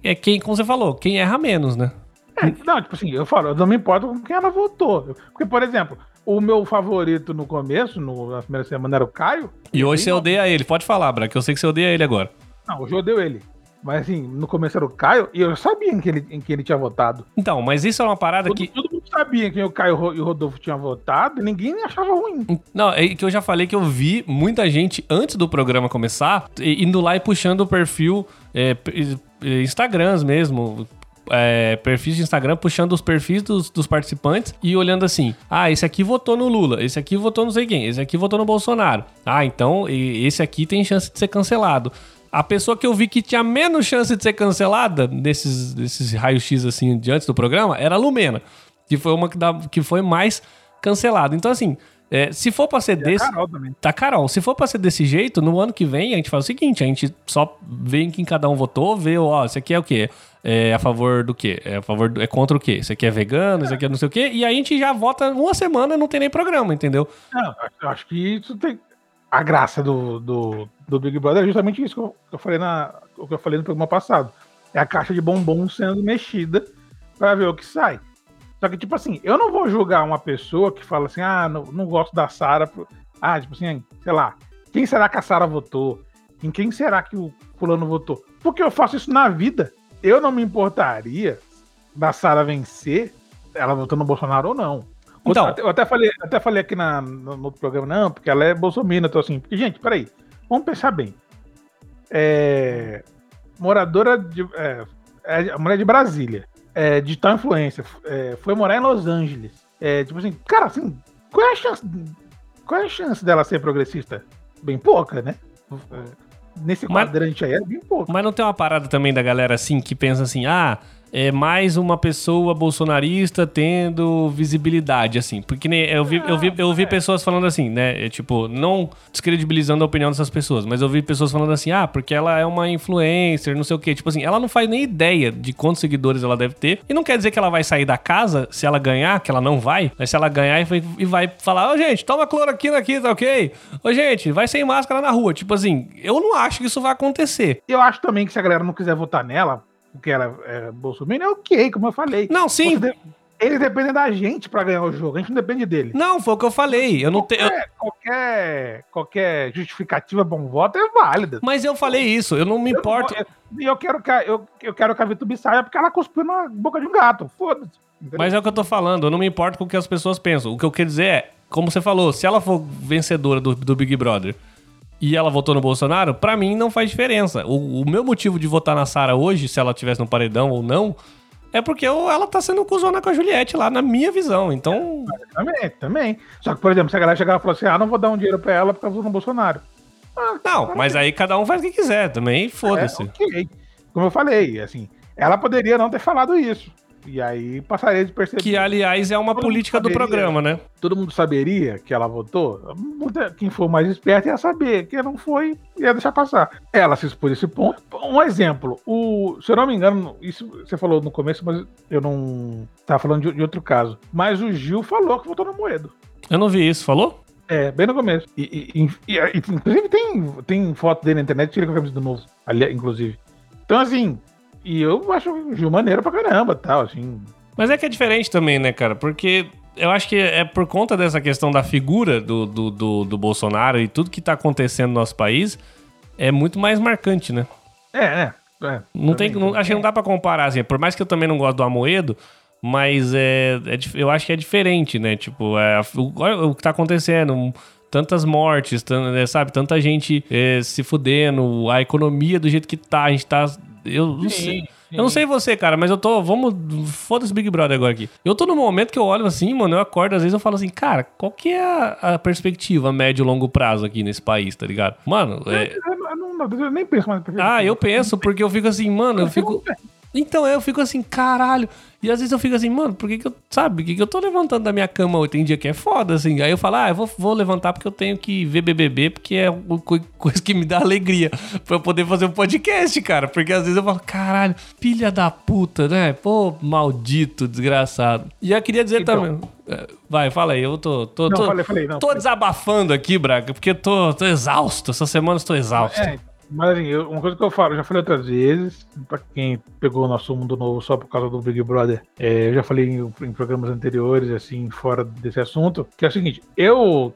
é quem, como você falou, quem erra menos, né? É, não, tipo assim, eu falo, eu não me importo com quem ela votou. Porque, por exemplo, o meu favorito no começo, no, na primeira semana, era o Caio. E hoje você odeia ele, pode falar, Bra, que eu sei que você odeia ele agora. Não, hoje eu odeio ele. Mas assim, no começo era o Caio e eu sabia em que ele, em que ele tinha votado. Então, mas isso é uma parada todo, que. Todo mundo sabia quem o Caio e o Rodolfo tinham votado e ninguém achava ruim. Não, é que eu já falei que eu vi muita gente antes do programa começar indo lá e puxando o perfil. É, Instagrams mesmo, é, perfis de Instagram puxando os perfis dos, dos, participantes e olhando assim: ah, esse aqui votou no Lula, esse aqui votou não sei quem, esse aqui votou no Bolsonaro. Ah, então esse aqui tem chance de ser cancelado. A pessoa que eu vi que tinha menos chance de ser cancelada nesses, nesses raios-x assim diante do programa era a Lumena, que foi uma que, dá, que foi mais cancelada. Então, assim, é, se for pra ser e desse. Carol também. Tá, Carol. Se for pra ser desse jeito, no ano que vem a gente faz o seguinte: a gente só vê em quem cada um votou, vê, ó, esse aqui é o quê? É a favor do quê? É a favor do, é contra o quê? Esse aqui é vegano, é. esse aqui é não sei o quê. E a gente já vota uma semana não tem nem programa, entendeu? Não, eu acho que isso tem a graça do, do, do, Big Brother é justamente isso que eu, que eu, falei na, o que eu falei no programa passado. É a caixa de bombom sendo mexida para ver o que sai. Só que, tipo assim, eu não vou julgar uma pessoa que fala assim, ah, não, não gosto da Sara. Ah, tipo assim, sei lá, quem será que a Sara votou? Em quem será que o fulano votou? Porque eu faço isso na vida. Eu não me importaria da Sara vencer, ela votando no Bolsonaro ou não. Então, eu até falei, até falei aqui na, no, no outro programa, não, porque ela é bolsominion, tô assim. Porque, gente, peraí, vamos pensar bem. É, moradora de. É, é, a mulher de Brasília, é, digital influencer, é, foi morar em Los Angeles. É, tipo assim, cara, assim, qual é a chance. Qual é a chance dela ser progressista? Bem pouca, né? Nesse Mas- quadrante aí é bem pouca. Mas não tem uma parada também da galera assim que pensa assim, ah, é mais uma pessoa bolsonarista tendo visibilidade, assim. Porque nem, eu vi, eu vi, eu vi pessoas falando assim, né? é, tipo, não descredibilizando a opinião dessas pessoas, mas eu vi pessoas falando assim, ah, porque ela é uma influencer, não sei o quê. Tipo assim, ela não faz nem ideia de quantos seguidores ela deve ter. E não quer dizer que ela vai sair da casa se ela ganhar, que ela não vai, mas se ela ganhar e vai, e vai falar, ô gente, toma cloroquina aqui, tá ok? Ô gente, vai sem máscara na rua. Tipo assim, eu não acho que isso vai acontecer. Eu acho também que se a galera não quiser votar nela, porque ela é Bolsonaro, é ok, como eu falei. Não, sim. Você Eles dependem da gente pra ganhar o jogo, a gente não depende dele. Não, foi o que eu falei. Eu não tenho. Qualquer, qualquer, qualquer justificativa bom voto é válida. Mas eu falei isso, eu não me Eu importo. E eu, quero que a, eu, eu quero que a Vitube saia porque ela cuspiu na boca de um gato. Foda-se. Mas é o que eu tô falando, eu não me importo com o que as pessoas pensam. O que eu quero dizer é, como você falou, se ela for vencedora do, do Big Brother e ela votou no Bolsonaro, pra mim não faz diferença. O, o meu motivo de votar na Sara hoje, se ela tivesse no paredão ou não, é porque eu- ela tá sendo cuzona com a Juliette lá, na minha visão. Então, Também, também. Só que, por exemplo, se a galera chegar e falar assim, ah, não vou dar um dinheiro pra ela porque eu vou no Bolsonaro. Ah, não, mas aí cada um faz o que quiser também, foda-se. É, ok. Como eu falei, assim, ela poderia não ter falado isso. E aí passaria de perceber. Que, aliás, é uma Todo política do saberia. programa, né? Todo mundo saberia que ela votou. Quem for mais esperto ia saber. Quem não foi, ia deixar passar. Ela se expôs a esse ponto. Um exemplo, o, se eu não me engano, isso você falou no começo, mas eu não estava falando de, de outro caso. Mas o Gil falou que votou no Moedo. Eu não vi isso, falou? É, bem no começo. E, e- e- e- inclusive tem, tem foto dele na internet, tira com a camisa do novo, ali, inclusive. Então, assim, e eu acho o Gil maneiro pra caramba, tal, assim. Mas é que é diferente também, né, cara? Porque eu acho que é por conta dessa questão da figura do, do, do, do Bolsonaro e tudo que tá acontecendo no nosso país, é muito mais marcante, né? É, é. é Não tem, não- acho que não dá pra comparar, assim. Por mais que eu também não gosto do Amoedo, mas é, é eu acho que é diferente, né? Tipo, é, o, o que tá acontecendo. Tantas mortes, é, sabe? Tanta gente é, se fudendo, a economia do jeito que tá, a gente tá. Eu não sei. Eu não sei você, cara, mas eu tô. Vamos. Foda-se Big Brother agora aqui. Eu tô num momento que eu olho assim, mano, eu acordo, às vezes eu falo assim, cara, qual que é a, a perspectiva médio e longo prazo aqui nesse país, tá ligado? Mano, é, Eu, não- eu não- eu nem penso mais. ah, eu penso, porque eu fico assim, mano, eu fico. Então, eu fico assim, caralho. E às vezes eu fico assim, mano, por que que eu. Sabe, por que que eu tô levantando da minha cama hoje? Tem dia que é foda, assim. Aí eu falo, ah, eu vou, vou levantar porque eu tenho que ver BBB, porque é uma co- coisa que me dá alegria pra eu poder fazer um podcast, cara. Porque às vezes eu falo, caralho, filha da puta, né? Pô, maldito, desgraçado. E eu queria dizer Então. também. é, Vai, fala aí, eu tô. tô, Não, tô, falei, falei, não, tô falei. desabafando aqui, Braga, porque eu tô, tô exausto. Essa semana eu estou exausto. É, mas assim, eu- uma coisa que eu falo, eu já falei outras vezes, pra quem pegou o nosso mundo novo só por causa do Big Brother, é, eu já falei em, em programas anteriores, assim, fora desse assunto, que é o seguinte, eu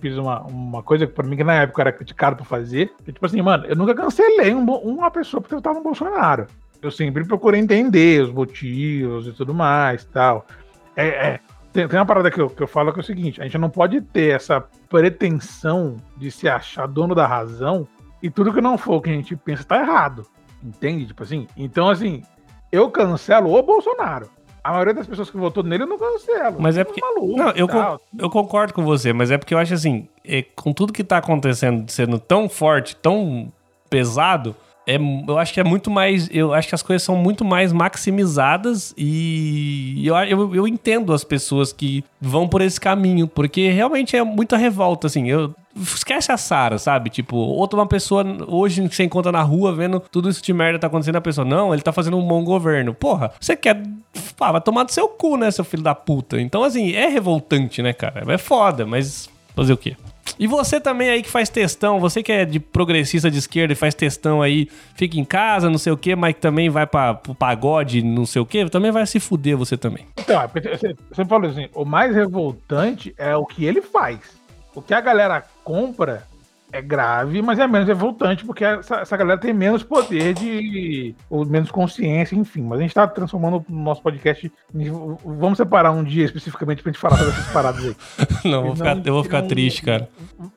fiz uma, uma coisa que pra mim que na época era criticado por fazer, que tipo assim, mano, eu nunca cancelei um uma pessoa porque eu tava no Bolsonaro. Eu sempre procurei entender os motivos e tudo mais tal. É, é, tem, tem uma parada que eu, que eu falo que é o seguinte: a gente não pode ter essa pretensão de se achar dono da razão e tudo que não for o que a gente pensa tá errado. Entende? Tipo assim. Então, assim, eu cancelo o Bolsonaro. A maioria das pessoas que votou nele eu não cancelo. Mas é São porque- malucos Não, eu, tal. con- eu concordo com você, mas é porque eu acho assim, é, com tudo que tá acontecendo, sendo tão forte, tão pesado, é, eu acho que é muito mais. Eu acho que as coisas são muito mais maximizadas e eu, eu, eu entendo as pessoas que vão por esse caminho, porque realmente é muita revolta, assim. Eu, esquece a Sara, sabe? Tipo, outra uma pessoa hoje que você encontra na rua vendo tudo isso de merda tá acontecendo, a pessoa, não, ele tá fazendo um bom governo. Porra, você quer. Pá, vai tomar do seu cu, né, seu filho da puta? Então, assim, é revoltante, né, cara? É foda, mas fazer o quê? E você também aí que faz textão, você que é de progressista de esquerda e faz textão aí, fica em casa, não sei o quê, mas que também vai pra, pro pagode, não sei o quê, também vai se fuder você também. Então, é você você falou assim: o mais revoltante é o que ele faz. O que a galera compra é grave, mas é menos revoltante, porque essa, essa galera tem menos poder de. ou menos consciência, enfim. Mas a gente tá transformando o nosso podcast. Vamos separar um dia especificamente pra gente falar sobre essas paradas aí. não, vou ficar, eu vou ficar não, triste, cara.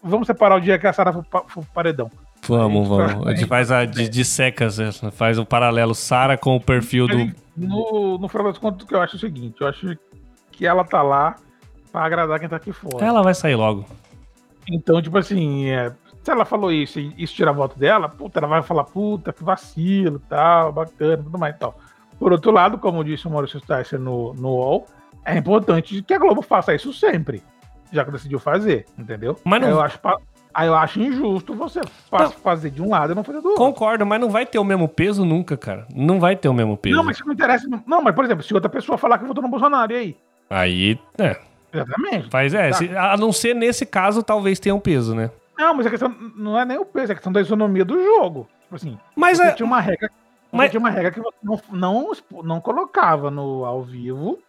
Vamos separar o dia que a Sara for, for paredão. Vamos, vamos. A gente faz a de, de secas, né? faz um paralelo Sara com o perfil do. No, no final das contas, o que eu acho é o seguinte: eu acho que ela tá lá pra agradar quem tá aqui fora. Ela vai sair logo. Então, tipo assim, é, se ela falou isso e isso tira a voto dela, puta, ela vai falar, puta, que vacilo, tal, bacana, tudo mais e tal. Por outro lado, como disse o Maurício Sticer no, no UOL, é importante que a Globo faça isso sempre, já que decidiu fazer, entendeu? Mas não... Eu acho, aí eu acho injusto você não. fazer de um lado e não fazer do outro. Concordo, mas não vai ter o mesmo peso nunca, cara. Não vai ter o mesmo peso. Não, mas isso não interessa. Não, mas por exemplo, se outra pessoa falar que votou no Bolsonaro, e aí? Aí, é. Exatamente. Faz é. Tá. Se, a não ser nesse caso, talvez tenha um peso, né? Não, mas a questão não é nem o peso, é a questão da isonomia do jogo. Tipo assim, mas é... tinha uma regra, mas... tinha uma regra que você não, não, não colocava no ao vivo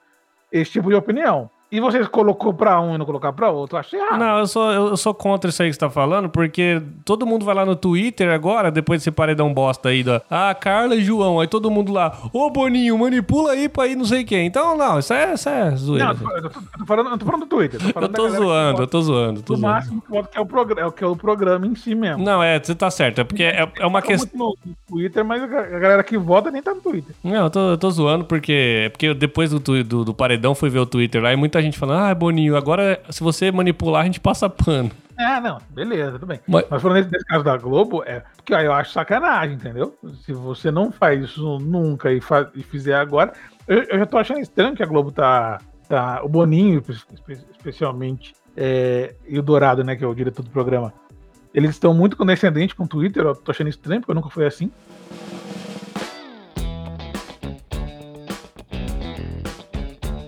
esse tipo de opinião. E você colocou pra um e não colocar pra outro, eu achei errado. Não, eu sou, eu sou contra isso aí que você tá falando, porque todo mundo vai lá no Twitter agora, depois desse paredão bosta aí da. Ah, Carla e João, aí todo mundo lá, ô Boninho, manipula aí pra ir não sei quem. Então, não, isso é, isso é zoeira. Não, eu tô, eu, tô, falando, eu tô falando do Twitter. eu tô zoando, eu tô zoando. Tô o máximo que é o, programa, é, que é o programa em si mesmo. Não, é, você tá certo, é porque é, é uma questão. no Twitter, mas a galera que vota nem tá no Twitter. Não, eu tô, eu tô zoando porque, é porque depois do, do, do paredão fui ver o Twitter lá e muita gente falando, ah, Boninho agora se você manipular, a gente passa pano. É, não, beleza, tudo bem. Mas, Mas falando nesse, nesse, caso da Globo, é porque eu acho sacanagem, entendeu? Se você não faz isso nunca e, faz, e fizer agora, eu, eu, já tô achando estranho que a Globo tá. tá o Boninho, especialmente, é, e o Dourado, né, que é o diretor do programa, eles estão muito condescendentes com o Twitter, eu tô achando estranho, porque nunca foi assim.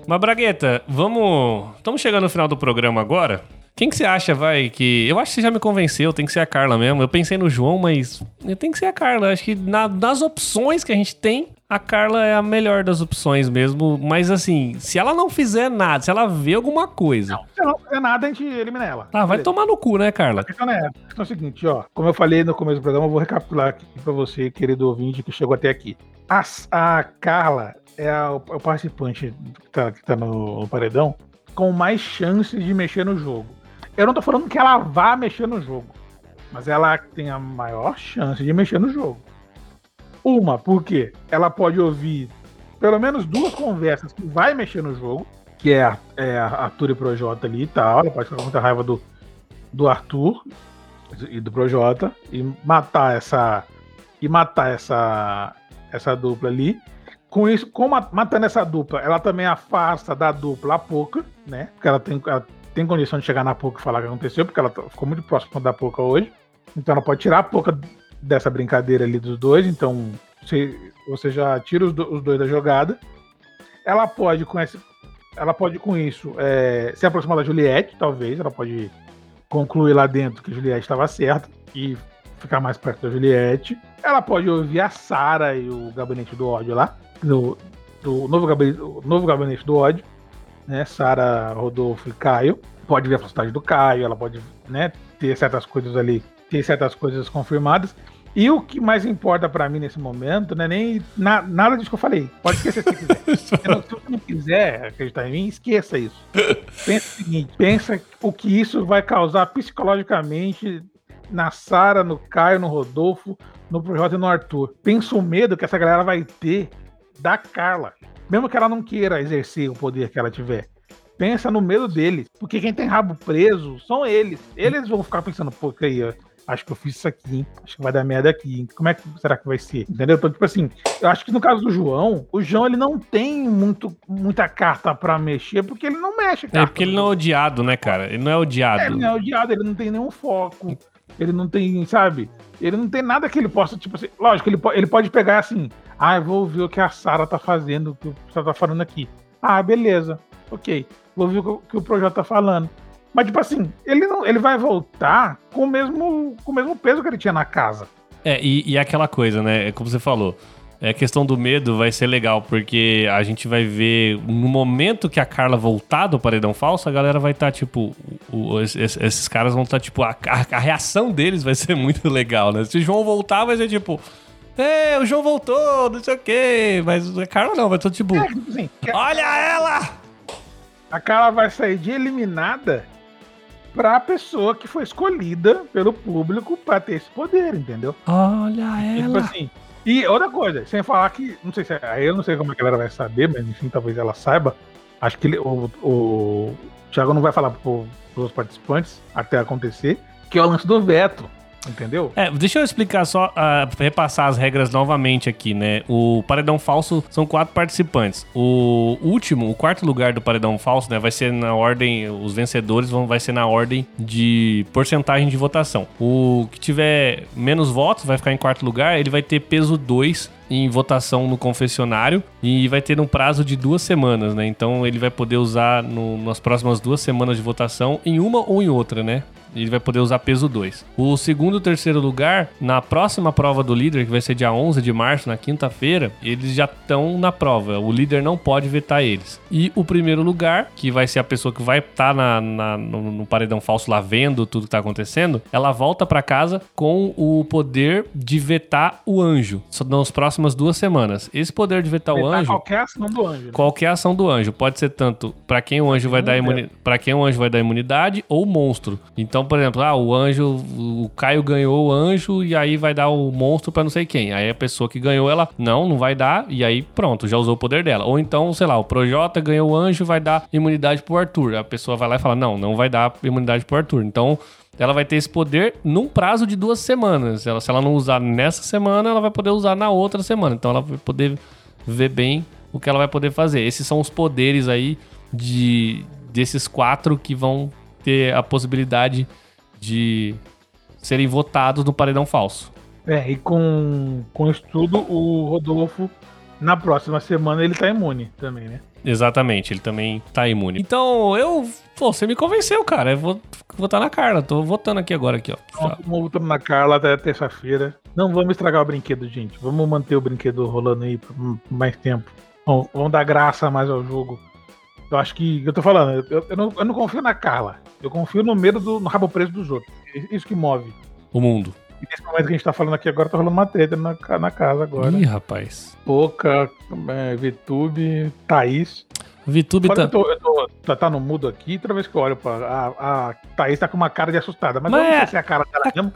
Mas, Bragueta, vamos. Estamos chegando no final do programa agora. Quem que você acha, vai, que. Eu acho que você já me convenceu, tem que ser a Carla mesmo. Eu pensei no João, mas tem que ser a Carla. Acho que na, das opções que a gente tem, a Carla é a melhor das opções mesmo. Mas assim, se ela não fizer nada, se ela vê alguma coisa. Não, se ela não fizer nada, a gente elimina ela. Ah, vai tomar no cu, né, Carla? A questão é, a questão é o seguinte, ó. Como eu falei no começo do programa, eu vou recapitular aqui pra você, querido ouvinte, que chegou até aqui. A, a Carla é, a, o participante que tá, que tá no, no, paredão com mais chances de mexer no jogo. Eu não tô falando que ela vá mexer no jogo, mas ela tem a maior chance de mexer no jogo. Uma, porque ela pode ouvir pelo menos duas conversas que vai mexer no jogo, que é, é a Arthur e Projota ali e tal. Ela pode ficar com muita raiva do, do Arthur e do Projota e matar essa e matar essa essa dupla ali. Com isso, com matando essa dupla, ela também afasta da dupla a Poca, né? Porque ela tem, ela tem condição de chegar na Poca e falar o que aconteceu, porque ela tá, ficou muito próxima da Poca hoje. Então ela pode tirar a Poca dessa brincadeira ali dos dois. Então você, você já tira os, do, os dois da jogada. Ela pode com esse, ela pode com isso é, se aproximar da Juliette, talvez. Ela pode concluir lá dentro que a Juliette estava certa e ficar mais perto da Juliette. Ela pode ouvir a Sara e o gabinete do ódio lá do, do novo, gabinete, novo gabinete do ódio, né? Sara, Rodolfo e Caio. Pode ver a postagem do Caio, ela pode né, ter certas coisas ali, ter certas coisas confirmadas. E o que mais importa para mim nesse momento não é nem na, nada disso que eu falei. Pode esquecer se quiser. se você não quiser acreditar em mim, esqueça isso. Pensa o seguinte: pensa o que isso vai causar psicologicamente na Sara, no Caio, no Rodolfo, no Projota e no Arthur. Pensa o medo que essa galera vai ter da Carla. Mesmo que ela não queira exercer o poder que ela tiver. Pensa no medo deles. Porque quem tem rabo preso são eles. Eles vão ficar pensando, pô, aí, acho que eu fiz isso aqui, hein? acho que vai dar merda aqui. Hein? Como é que será que vai ser? Entendeu? Então, tipo assim, eu acho que no caso do João, o João ele não tem muito, muita carta para mexer, porque ele não mexe. É porque ele não é odiado, né, cara? Ele não é odiado. É, ele não é odiado, ele não tem nenhum foco. Ele não tem, sabe? Ele não tem nada que ele possa, tipo assim. Lógico, ele, ele pode pegar assim. Ah, eu vou ouvir o que a Sara tá fazendo, o que o pessoal tá falando aqui. Ah, beleza. Ok. Vou ouvir o que o projeto tá falando. Mas, tipo assim, ele, não, ele vai voltar com o, mesmo, com o mesmo peso que ele tinha na casa. É, e, e aquela coisa, né? É como você falou. é a questão do medo vai ser legal, porque a gente vai ver no momento que a Carla voltar do paredão falso, a galera vai estar, tá, tipo, o, o, esses, esses, caras vão estar, tá, tipo, a, a, a, reação deles vai ser muito legal, né? Se o João voltar, vai ser tipo. É, o João voltou, não sei o quê. Mas a Carla não, vai ser tipo. É, tipo assim, Olha ela! A Carla vai sair de eliminada pra pessoa que foi escolhida pelo público pra ter esse poder, entendeu? Olha tipo ela! Tipo assim, e outra coisa, sem falar que, não sei se aí eu não sei como é que ela vai saber, mas enfim, talvez ela saiba. Acho que ele, o, o Thiago não vai falar para os participantes até acontecer, que é o lance do veto. Entendeu? É, deixa eu explicar só, uh, repassar as regras novamente aqui, né? O paredão falso são quatro participantes. O último, o quarto lugar do paredão falso, né? Vai ser na ordem, os vencedores vão, vai ser na ordem de porcentagem de votação. O que tiver menos votos vai ficar em quarto lugar, ele vai ter peso 2 em votação no confessionário e vai ter um prazo de duas semanas, né? Então ele vai poder usar no, nas próximas duas semanas de votação em uma ou em outra, né? Ele vai poder usar peso 2. O segundo e terceiro lugar, na próxima prova do líder, que vai ser dia 11 de março, na quinta-feira, eles já estão na prova. O líder não pode vetar eles. E o primeiro lugar, que vai ser a pessoa que vai estar tá no, no, paredão falso lá vendo tudo que está acontecendo, ela volta para casa com o poder de vetar o anjo nas próximas duas semanas. Esse poder de vetar, vetar o anjo. Qualquer ação do anjo. Né? Qualquer ação do anjo. Pode ser tanto para quem o anjo vai dar imunidade, para quem o anjo vai dar imunidade ou monstro. Então então, por exemplo, ah, o anjo, o Caio ganhou o anjo e aí vai dar o monstro para não sei quem. Aí a pessoa que ganhou, ela, não, não vai dar, e aí pronto, já usou o poder dela. Ou então, sei lá, o Projota ganhou o anjo, vai dar imunidade pro Arthur. A pessoa vai lá e fala, não, não vai dar imunidade pro Arthur. Então, ela vai ter esse poder num prazo de duas semanas. Ela, se ela não usar nessa semana, ela vai poder usar na outra semana. Então, ela vai poder ver bem o que ela vai poder fazer. Esses são os poderes aí de desses quatro que vão ter a possibilidade de serem votados no paredão falso. É, e com, com isso tudo, o Rodolfo, na próxima semana, ele tá imune também, né? Exatamente, ele também tá imune. Então, eu. Pô, você me convenceu, cara. Eu vou votar na Carla. Tô votando aqui agora, aqui, ó. Vamos votando na Carla até terça-feira. Não vamos estragar o brinquedo, gente. Vamos manter o brinquedo rolando aí por mais tempo. Vamos, vamos dar graça mais ao jogo. Eu acho que. Eu tô falando, eu, eu, não, eu não confio na Carla. Eu confio no medo do no rabo preso dos outros. Isso que move. O mundo. E nesse momento que a gente tá falando aqui agora, tá rolando uma treta na, na casa agora. Ih, rapaz. Pouca, é, VTube, Thaís. VTube tá... Eu tô, eu tô, tá, tá no mudo aqui, toda vez que eu olho pra... A, a Thaís tá com uma cara de assustada, mas, mas eu não sei é... se é a cara dela mesmo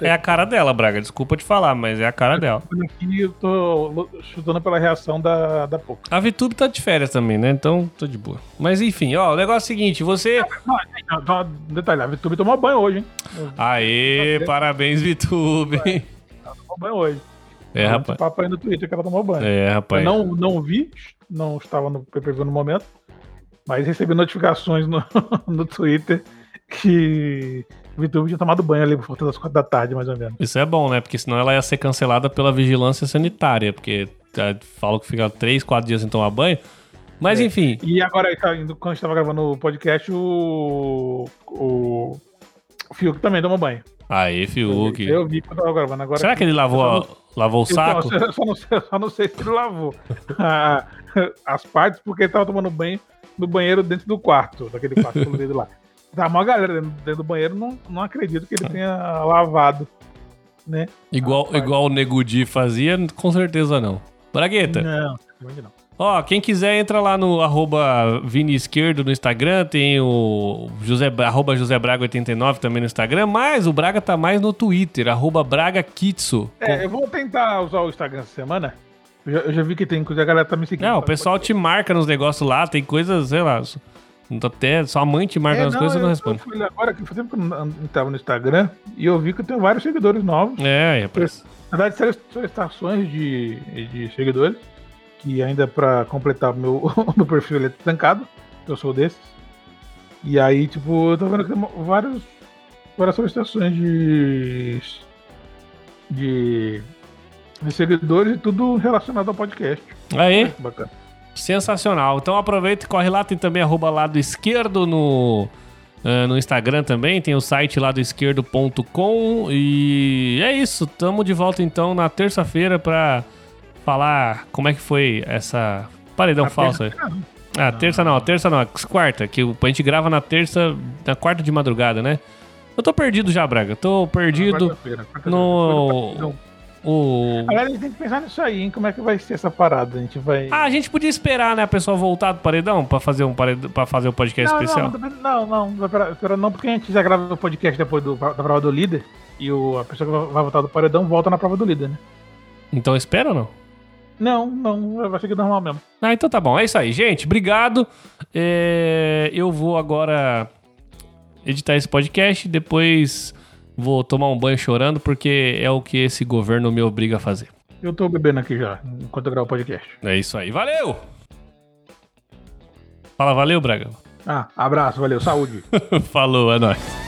É a cara dela, Braga. Desculpa te falar, mas é a cara dela. Aqui eu tô chutando pela reação da, da Poca. A VTube tá de férias também, né? Então tô de boa. Mas enfim, ó, o negócio é o seguinte: você. Não, não, detalhe, a VTube tomou banho hoje, hein? Aê, parabéns, VTube. Tomou banho hoje. É, rapaz. Papo aí no Twitter que ela tomou banho. É, rapaz. Eu não, não vi, não estava no PPV no momento, mas recebi notificações no, no Twitter que VTube tinha tomado banho ali por volta das quatro da tarde, mais ou menos. Isso é bom, né? Porque senão ela ia ser cancelada pela vigilância sanitária, porque é, falam que fica três, quatro dias sem tomar banho. Mas é. enfim. E agora, tá quando a gente tava gravando o podcast, o. O, o Fiuk também tomou banho. Aí, Fiuk. Eu, eu vi quando tava gravando. Agora, Será que ele lavou, não, lavou o saco? Eu só, não sei, só não sei se ele lavou as partes, porque ele tava tomando banho no banheiro dentro do quarto, daquele quarto colorido lá. Tá uma galera dentro, do banheiro, não, não acredito que ele tenha lavado, né? Igual, igual o Negudi fazia, com certeza não. Bragueta. Não, não. Ó, quem quiser entra lá no arroba Vini Esquerdo no Instagram, tem o José, arroba José Braga 89 também no Instagram, mas o Braga tá mais no Twitter, arroba Braga Kitsu. É, eu vou tentar usar o Instagram essa semana. Eu já, eu já vi que tem coisa, a galera tá me seguindo. Não, o pessoal te marca nos negócios lá, tem coisas, sei lá, até sua mãe te marca é, as coisas e não responde. Eu agora que faz tempo que eu não estava no Instagram e eu vi que eu tenho vários seguidores novos. É, é parece. Na verdade, solicitações de, de seguidores, que ainda para completar o meu, meu perfil ele é trancado, eu sou desses. E aí, tipo, eu tô vendo que tem vários, várias solicitações de, de, de seguidores e tudo relacionado ao podcast. Aí. É, bacana. Sensacional. Então aproveita e corre lá. Tem também arroba lado esquerdo no, Uh, no Instagram também, tem o site lá do esquerdo.com. E é isso, tamo de volta então na terça-feira pra falar como é que foi essa paredão a falso aí. Ah, terça não, terça não, quarta, que a gente grava na terça, na quarta de madrugada, né? Eu tô perdido já, Braga. Tô perdido no. O... Agora a gente tem que pensar nisso aí, hein? Como é que vai ser essa parada? A gente vai. Ah, a gente podia esperar, né, a pessoa voltar do paredão pra fazer um paredão, pra fazer o um podcast não, especial. Não, não, não, espera, não, porque a gente já grava o podcast depois do, da prova do líder e o, a pessoa que vai voltar do paredão volta na prova do líder, né? Então espera ou não? Não, não, vai seguir normal mesmo. Ah, então tá bom. É isso aí, gente. Obrigado. É, eu vou agora editar esse podcast, depois vou tomar um banho chorando, porque é o que esse governo me obriga a fazer. Eu tô bebendo aqui já, enquanto eu gravo o podcast. É isso aí. Valeu! Fala, valeu, Braga. Ah, abraço, valeu, saúde. Falou, é nóis.